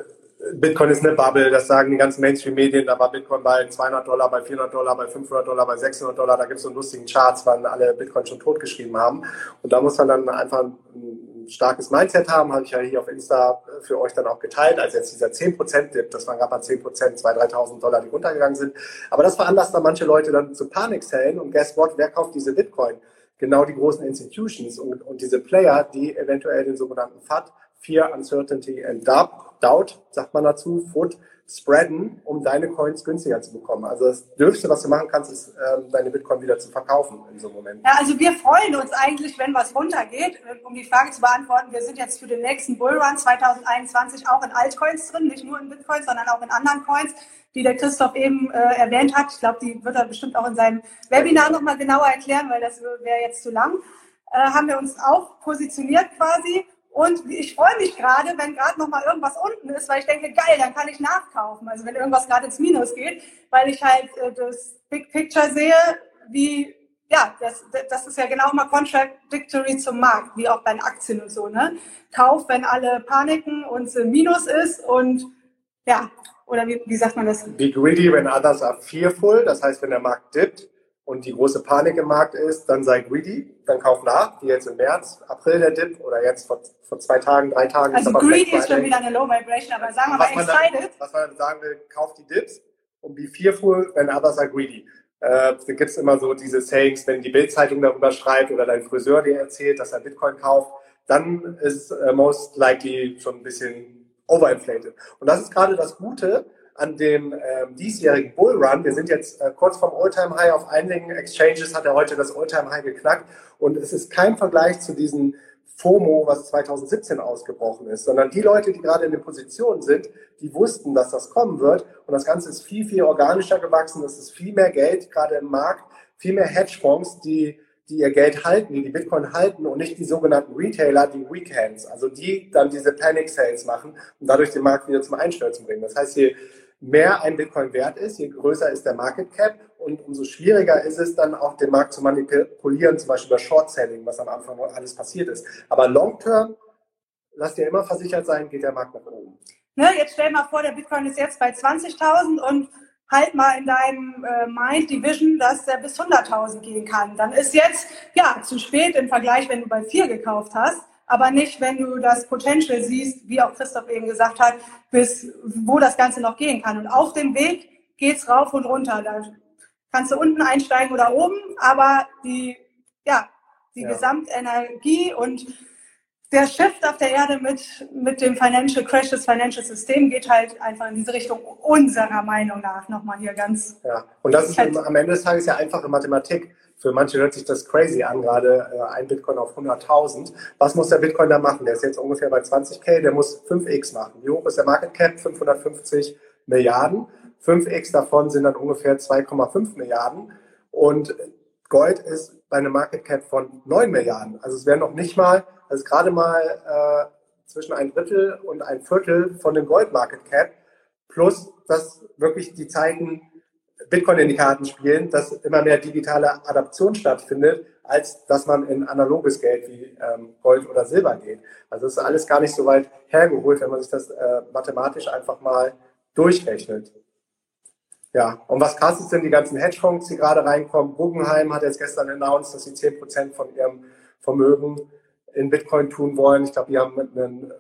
Bitcoin ist eine Bubble, das sagen die ganzen Mainstream-Medien, da war Bitcoin bei 200 Dollar, bei 400 Dollar, bei 500 Dollar, bei 600 Dollar, da gibt es so einen lustigen Charts, wann alle Bitcoin schon totgeschrieben haben. Und da muss man dann einfach ein starkes Mindset haben, habe ich ja hier auf Insta für euch dann auch geteilt, als jetzt dieser 10%-Dip, das waren gerade mal 10%, 2.000, 3.000 Dollar, die runtergegangen sind. Aber das veranlasst dann manche Leute dann zu Panik-Sellen und guess what, wer kauft diese Bitcoin? Genau die großen Institutions und, und diese Player, die eventuell den sogenannten FAT, Fear, Uncertainty and Doubt, sagt man dazu, Foot, spreaden, um deine Coins günstiger zu bekommen. Also das Dürfste, was du machen kannst, ist, ähm, deine Bitcoin wieder zu verkaufen in so einem Moment. Ja, also wir freuen uns eigentlich, wenn was runtergeht. Um die Frage zu beantworten, wir sind jetzt für den nächsten Bullrun 2021 auch in Altcoins drin, nicht nur in Bitcoin, sondern auch in anderen Coins, die der Christoph eben äh, erwähnt hat. Ich glaube, die wird er bestimmt auch in seinem Webinar nochmal genauer erklären, weil das wäre jetzt zu lang. Äh, haben wir uns auch positioniert quasi und ich freue mich gerade, wenn gerade noch mal irgendwas unten ist, weil ich denke, geil, dann kann ich nachkaufen. Also wenn irgendwas gerade ins Minus geht, weil ich halt äh, das Big Picture sehe, wie, ja, das, das ist ja genau mal contradictory zum Markt, wie auch bei den Aktien und so, ne? Kauf, wenn alle paniken und es im Minus ist und, ja, oder wie, wie sagt man das? Be greedy when others are fearful. Das heißt, wenn der Markt dippt, und die große Panik im Markt ist, dann sei greedy, dann kauf nach, wie jetzt im März, April der Dip oder jetzt vor, vor zwei Tagen, drei Tagen. Also ist greedy ist schon wieder eine Low Vibration, aber sagen wir mal excited. Was man dann sagen will, kauf die Dips und be fearful when others are greedy. Äh, da gibt es immer so diese Sayings, wenn die Bildzeitung darüber schreibt oder dein Friseur dir erzählt, dass er Bitcoin kauft, dann ist äh, most likely schon ein bisschen overinflated. Und das ist gerade das Gute, an dem ähm, diesjährigen Bullrun. Wir sind jetzt äh, kurz vom Alltime High auf einigen Exchanges hat er heute das Alltime High geknackt und es ist kein Vergleich zu diesem FOMO, was 2017 ausgebrochen ist, sondern die Leute, die gerade in den Positionen sind, die wussten, dass das kommen wird und das Ganze ist viel, viel organischer gewachsen. Es ist viel mehr Geld gerade im Markt, viel mehr Hedgefonds, die die ihr Geld halten, die die Bitcoin halten und nicht die sogenannten Retailer, die Weekends, also die dann diese Panic Sales machen und dadurch den Markt wieder zum Einstürzen bringen. Das heißt, je mehr ein Bitcoin wert ist, je größer ist der Market Cap und umso schwieriger ist es dann auch den Markt zu manipulieren, zum Beispiel über Short Selling, was am Anfang alles passiert ist. Aber Long Term, lasst ihr immer versichert sein, geht der Markt nach oben. Ne, jetzt stell mal vor, der Bitcoin ist jetzt bei 20.000 und halt mal in deinem äh, Mind die Vision, dass der bis 100.000 gehen kann. Dann ist jetzt, ja, zu spät im Vergleich, wenn du bei 4 gekauft hast aber nicht, wenn du das Potential siehst, wie auch Christoph eben gesagt hat, bis wo das Ganze noch gehen kann. Und auf dem Weg geht's rauf und runter. Da kannst du unten einsteigen oder oben, aber die, ja, die ja. Gesamtenergie und der Shift auf der Erde mit, mit dem Financial Crash des Financial System geht halt einfach in diese Richtung unserer Meinung nach nochmal hier ganz. Ja, und das ist halt, am Ende des Tages ja einfache Mathematik. Für manche hört sich das crazy an, gerade äh, ein Bitcoin auf 100.000. Was muss der Bitcoin da machen? Der ist jetzt ungefähr bei 20k, der muss 5x machen. Wie hoch ist der Market Cap? 550 Milliarden. 5x davon sind dann ungefähr 2,5 Milliarden. Und Gold ist bei einem Market Cap von 9 Milliarden. Also es wäre noch nicht mal, also gerade mal äh, zwischen ein Drittel und ein Viertel von dem Gold Market Cap. Plus, dass wirklich die Zeiten Bitcoin in die Karten spielen, dass immer mehr digitale Adaption stattfindet, als dass man in analoges Geld wie ähm, Gold oder Silber geht. Also das ist alles gar nicht so weit hergeholt, wenn man sich das äh, mathematisch einfach mal durchrechnet. Ja, und was krass ist, sind die ganzen Hedgefonds, die gerade reinkommen. Guggenheim hat jetzt gestern announced, dass sie 10% von ihrem Vermögen in Bitcoin tun wollen. Ich glaube, die haben einen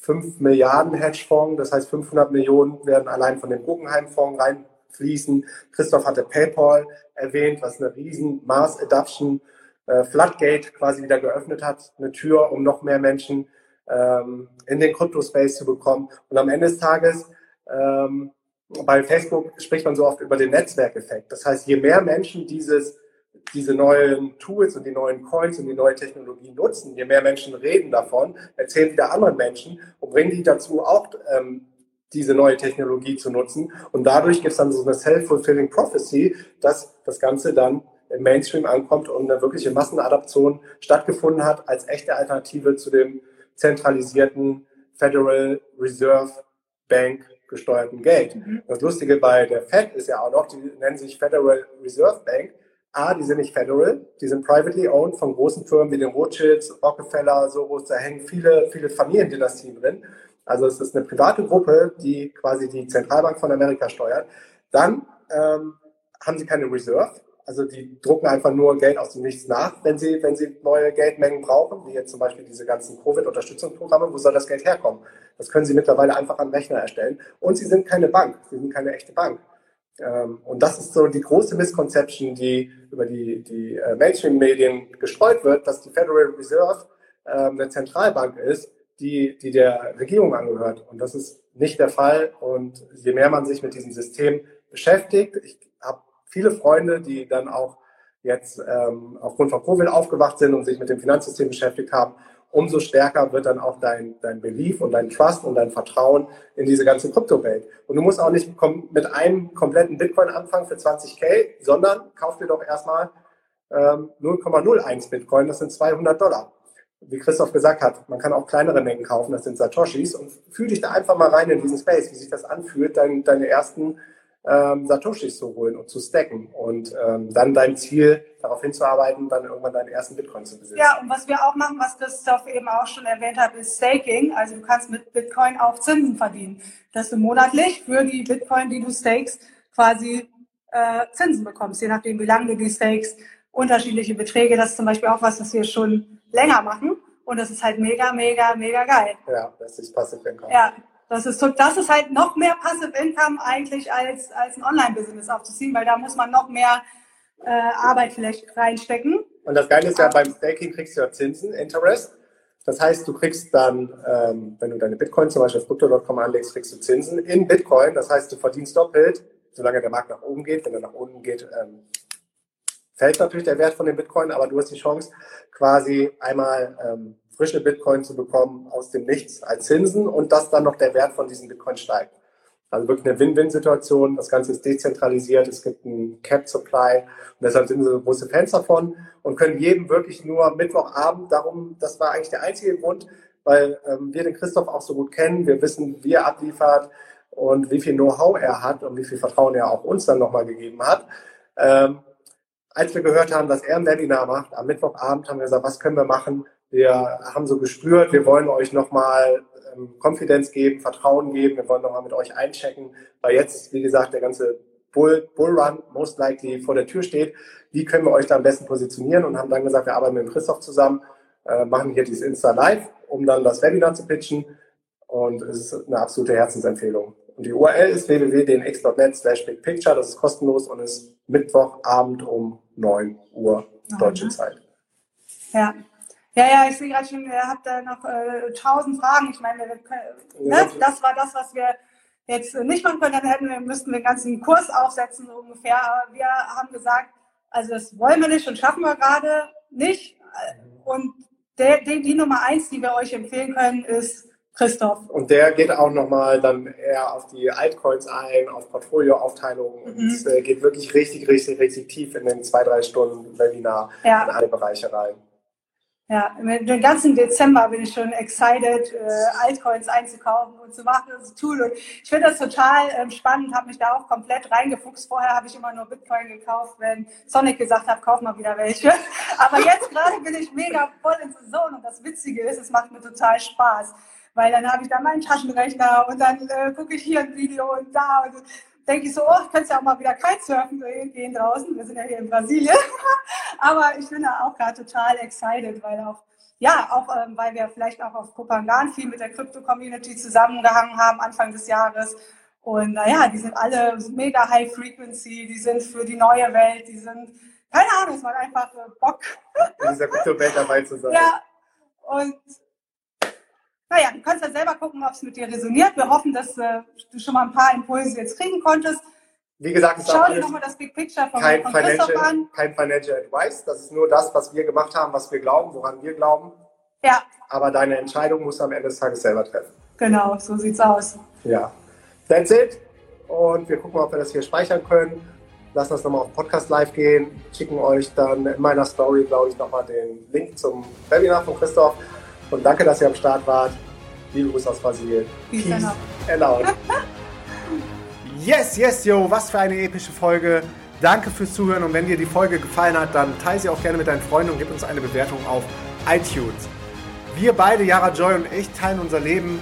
5 Milliarden Hedgefonds, das heißt 500 Millionen werden allein von dem Guggenheim-Fonds rein fließen. Christoph hatte PayPal erwähnt, was eine riesen Mass Adoption äh, Floodgate quasi wieder geöffnet hat, eine Tür, um noch mehr Menschen ähm, in den Crypto-Space zu bekommen. Und am Ende des Tages, ähm, bei Facebook spricht man so oft über den Netzwerkeffekt. Das heißt, je mehr Menschen dieses, diese neuen Tools und die neuen Coins und die neue Technologie nutzen, je mehr Menschen reden davon, erzählen wieder anderen Menschen und bringen die dazu auch ähm, diese neue Technologie zu nutzen. Und dadurch gibt es dann so eine self-fulfilling prophecy, dass das Ganze dann im Mainstream ankommt und eine wirkliche Massenadaption stattgefunden hat als echte Alternative zu dem zentralisierten Federal Reserve Bank gesteuerten Geld. Mhm. Das Lustige bei der Fed ist ja auch noch, die nennen sich Federal Reserve Bank. A, die sind nicht federal, die sind privately owned von großen Firmen wie den Rothschilds, Rockefeller, Soros, da hängen viele, viele Familiendynastien drin. Also es ist eine private Gruppe, die quasi die Zentralbank von Amerika steuert. Dann ähm, haben sie keine Reserve, Also die drucken einfach nur Geld aus dem Nichts nach, wenn sie, wenn sie neue Geldmengen brauchen, wie jetzt zum Beispiel diese ganzen Covid-Unterstützungsprogramme. Wo soll das Geld herkommen? Das können sie mittlerweile einfach am Rechner erstellen. Und sie sind keine Bank, sie sind keine echte Bank. Ähm, und das ist so die große Misconception, die über die, die äh, Mainstream-Medien gestreut wird, dass die Federal Reserve ähm, eine Zentralbank ist, die, die der Regierung angehört. Und das ist nicht der Fall. Und je mehr man sich mit diesem System beschäftigt, ich habe viele Freunde, die dann auch jetzt ähm, aufgrund von Covid aufgewacht sind und sich mit dem Finanzsystem beschäftigt haben, umso stärker wird dann auch dein, dein Belief und dein Trust und dein Vertrauen in diese ganze Kryptowelt. Und du musst auch nicht mit einem kompletten Bitcoin anfangen für 20k, sondern kauf dir doch erstmal ähm, 0,01 Bitcoin, das sind 200 Dollar. Wie Christoph gesagt hat, man kann auch kleinere Mengen kaufen, das sind Satoshis und fühl dich da einfach mal rein in diesen Space, wie sich das anfühlt, dein, deine ersten ähm, Satoshis zu holen und zu stacken und ähm, dann dein Ziel darauf hinzuarbeiten, dann irgendwann deinen ersten Bitcoin zu besitzen. Ja, und was wir auch machen, was Christoph eben auch schon erwähnt hat, ist Staking. Also du kannst mit Bitcoin auch Zinsen verdienen, dass du monatlich für die Bitcoin, die du stakest, quasi äh, Zinsen bekommst, je nachdem, wie lange du die stakest, unterschiedliche Beträge. Das ist zum Beispiel auch was, das wir schon länger machen. Und das ist halt mega, mega, mega geil. Ja, das ist Passive Income. Ja, das ist, das ist halt noch mehr Passive Income eigentlich als, als ein Online-Business aufzuziehen, weil da muss man noch mehr äh, Arbeit vielleicht reinstecken. Und das Geile ist ja, beim Staking kriegst du ja Zinsen, Interest. Das heißt, du kriegst dann, ähm, wenn du deine Bitcoin zum Beispiel auf Crypto.com anlegst, kriegst du Zinsen in Bitcoin. Das heißt, du verdienst doppelt, solange der Markt nach oben geht. Wenn er nach unten geht, ähm, fällt natürlich der Wert von dem Bitcoin, aber du hast die Chance, quasi einmal ähm, frische Bitcoin zu bekommen aus dem Nichts als Zinsen und dass dann noch der Wert von diesen Bitcoin steigt. Also wirklich eine Win-Win-Situation. Das Ganze ist dezentralisiert. Es gibt einen Cap Supply und deshalb sind wir so große Fans davon und können jedem wirklich nur Mittwochabend darum, das war eigentlich der einzige Grund, weil ähm, wir den Christoph auch so gut kennen. Wir wissen, wie er abliefert und wie viel Know-how er hat und wie viel Vertrauen er auch uns dann nochmal gegeben hat. Ähm, als wir gehört haben, dass er ein Webinar macht, am Mittwochabend haben wir gesagt, was können wir machen, wir haben so gespürt, wir wollen euch nochmal ähm, Konfidenz geben, Vertrauen geben, wir wollen nochmal mit euch einchecken, weil jetzt, wie gesagt, der ganze Bull, Bullrun most likely vor der Tür steht. Wie können wir euch da am besten positionieren? Und haben dann gesagt, wir arbeiten mit Christoph zusammen, äh, machen hier dieses Insta Live, um dann das Webinar zu pitchen. Und es ist eine absolute Herzensempfehlung. Und die URL ist www.dnx.net slash bigpicture, das ist kostenlos und ist Mittwochabend um 9 Uhr deutsche Zeit. Ja, ja, ja, ich sehe gerade schon, ihr habt da noch äh, tausend Fragen. Ich meine, wir, ne, das war das, was wir jetzt nicht machen können. Dann hätten wir, müssten wir den ganzen Kurs aufsetzen, so ungefähr. Aber wir haben gesagt, also das wollen wir nicht und schaffen wir gerade nicht. Und der, der, die Nummer eins, die wir euch empfehlen können, ist Christoph. Und der geht auch nochmal dann eher auf die Altcoins ein, auf Portfolioaufteilungen. Mhm. Und äh, geht wirklich richtig, richtig, richtig tief in den zwei, drei Stunden Webinar ja. in alle Bereiche rein. Ja, den ganzen Dezember bin ich schon excited, äh, Altcoins einzukaufen und zu machen und zu tun. Und ich finde das total ähm, spannend, habe mich da auch komplett reingefuchst. Vorher habe ich immer nur Bitcoin gekauft, wenn Sonic gesagt hat, kauf mal wieder welche. Aber jetzt gerade bin ich mega voll in Saison und das Witzige ist, es macht mir total Spaß. Weil dann habe ich da meinen Taschenrechner und dann äh, gucke ich hier ein Video und da und denke ich so, oh, ich könnte ja auch mal wieder Kitesurfen gehen draußen. Wir sind ja hier in Brasilien. Aber ich bin da auch gerade total excited, weil auch, ja, auch ähm, weil wir vielleicht auch auf Kopangan viel mit der Crypto-Community zusammengehangen haben Anfang des Jahres. Und naja, die sind alle mega High Frequency, die sind für die neue Welt, die sind, keine Ahnung, es macht einfach äh, Bock. In dieser Crypto-Welt dabei zu sein. Ja, und naja, du kannst ja selber gucken, ob es mit dir resoniert. Wir hoffen, dass äh, du schon mal ein paar Impulse jetzt kriegen konntest. Wie gesagt, es Schau dir nochmal das Big Picture von, kein von Christoph an. Kein Financial Advice. Das ist nur das, was wir gemacht haben, was wir glauben, woran wir glauben. Ja. Aber deine Entscheidung musst du am Ende des Tages selber treffen. Genau, so sieht's aus. Ja. That's it. Und wir gucken mal, ob wir das hier speichern können. Lassen das nochmal auf Podcast Live gehen. Schicken euch dann in meiner Story, glaube ich, nochmal den Link zum Webinar von Christoph. Und danke, dass ihr am Start wart. Liebe Grüße aus Brasilien. Peace, Peace and out. yes, yes, yo, was für eine epische Folge. Danke fürs Zuhören und wenn dir die Folge gefallen hat, dann teile sie auch gerne mit deinen Freunden und gib uns eine Bewertung auf iTunes. Wir beide, Yara Joy und ich, teilen unser Leben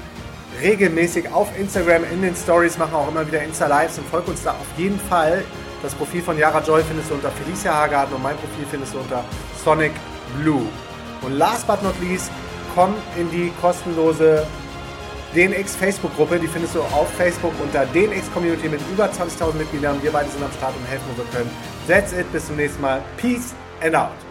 regelmäßig auf Instagram in den Stories, machen auch immer wieder Insta-Lives und folgt uns da auf jeden Fall. Das Profil von Yara Joy findest du unter Felicia Hagarten und mein Profil findest du unter Sonic Blue. Und last but not least, komm in die kostenlose DNX Facebook-Gruppe. Die findest du auf Facebook unter DNX Community mit über 20.000 Mitgliedern. Wir beide sind am Start und helfen, wo wir können. That's it. Bis zum nächsten Mal. Peace and out.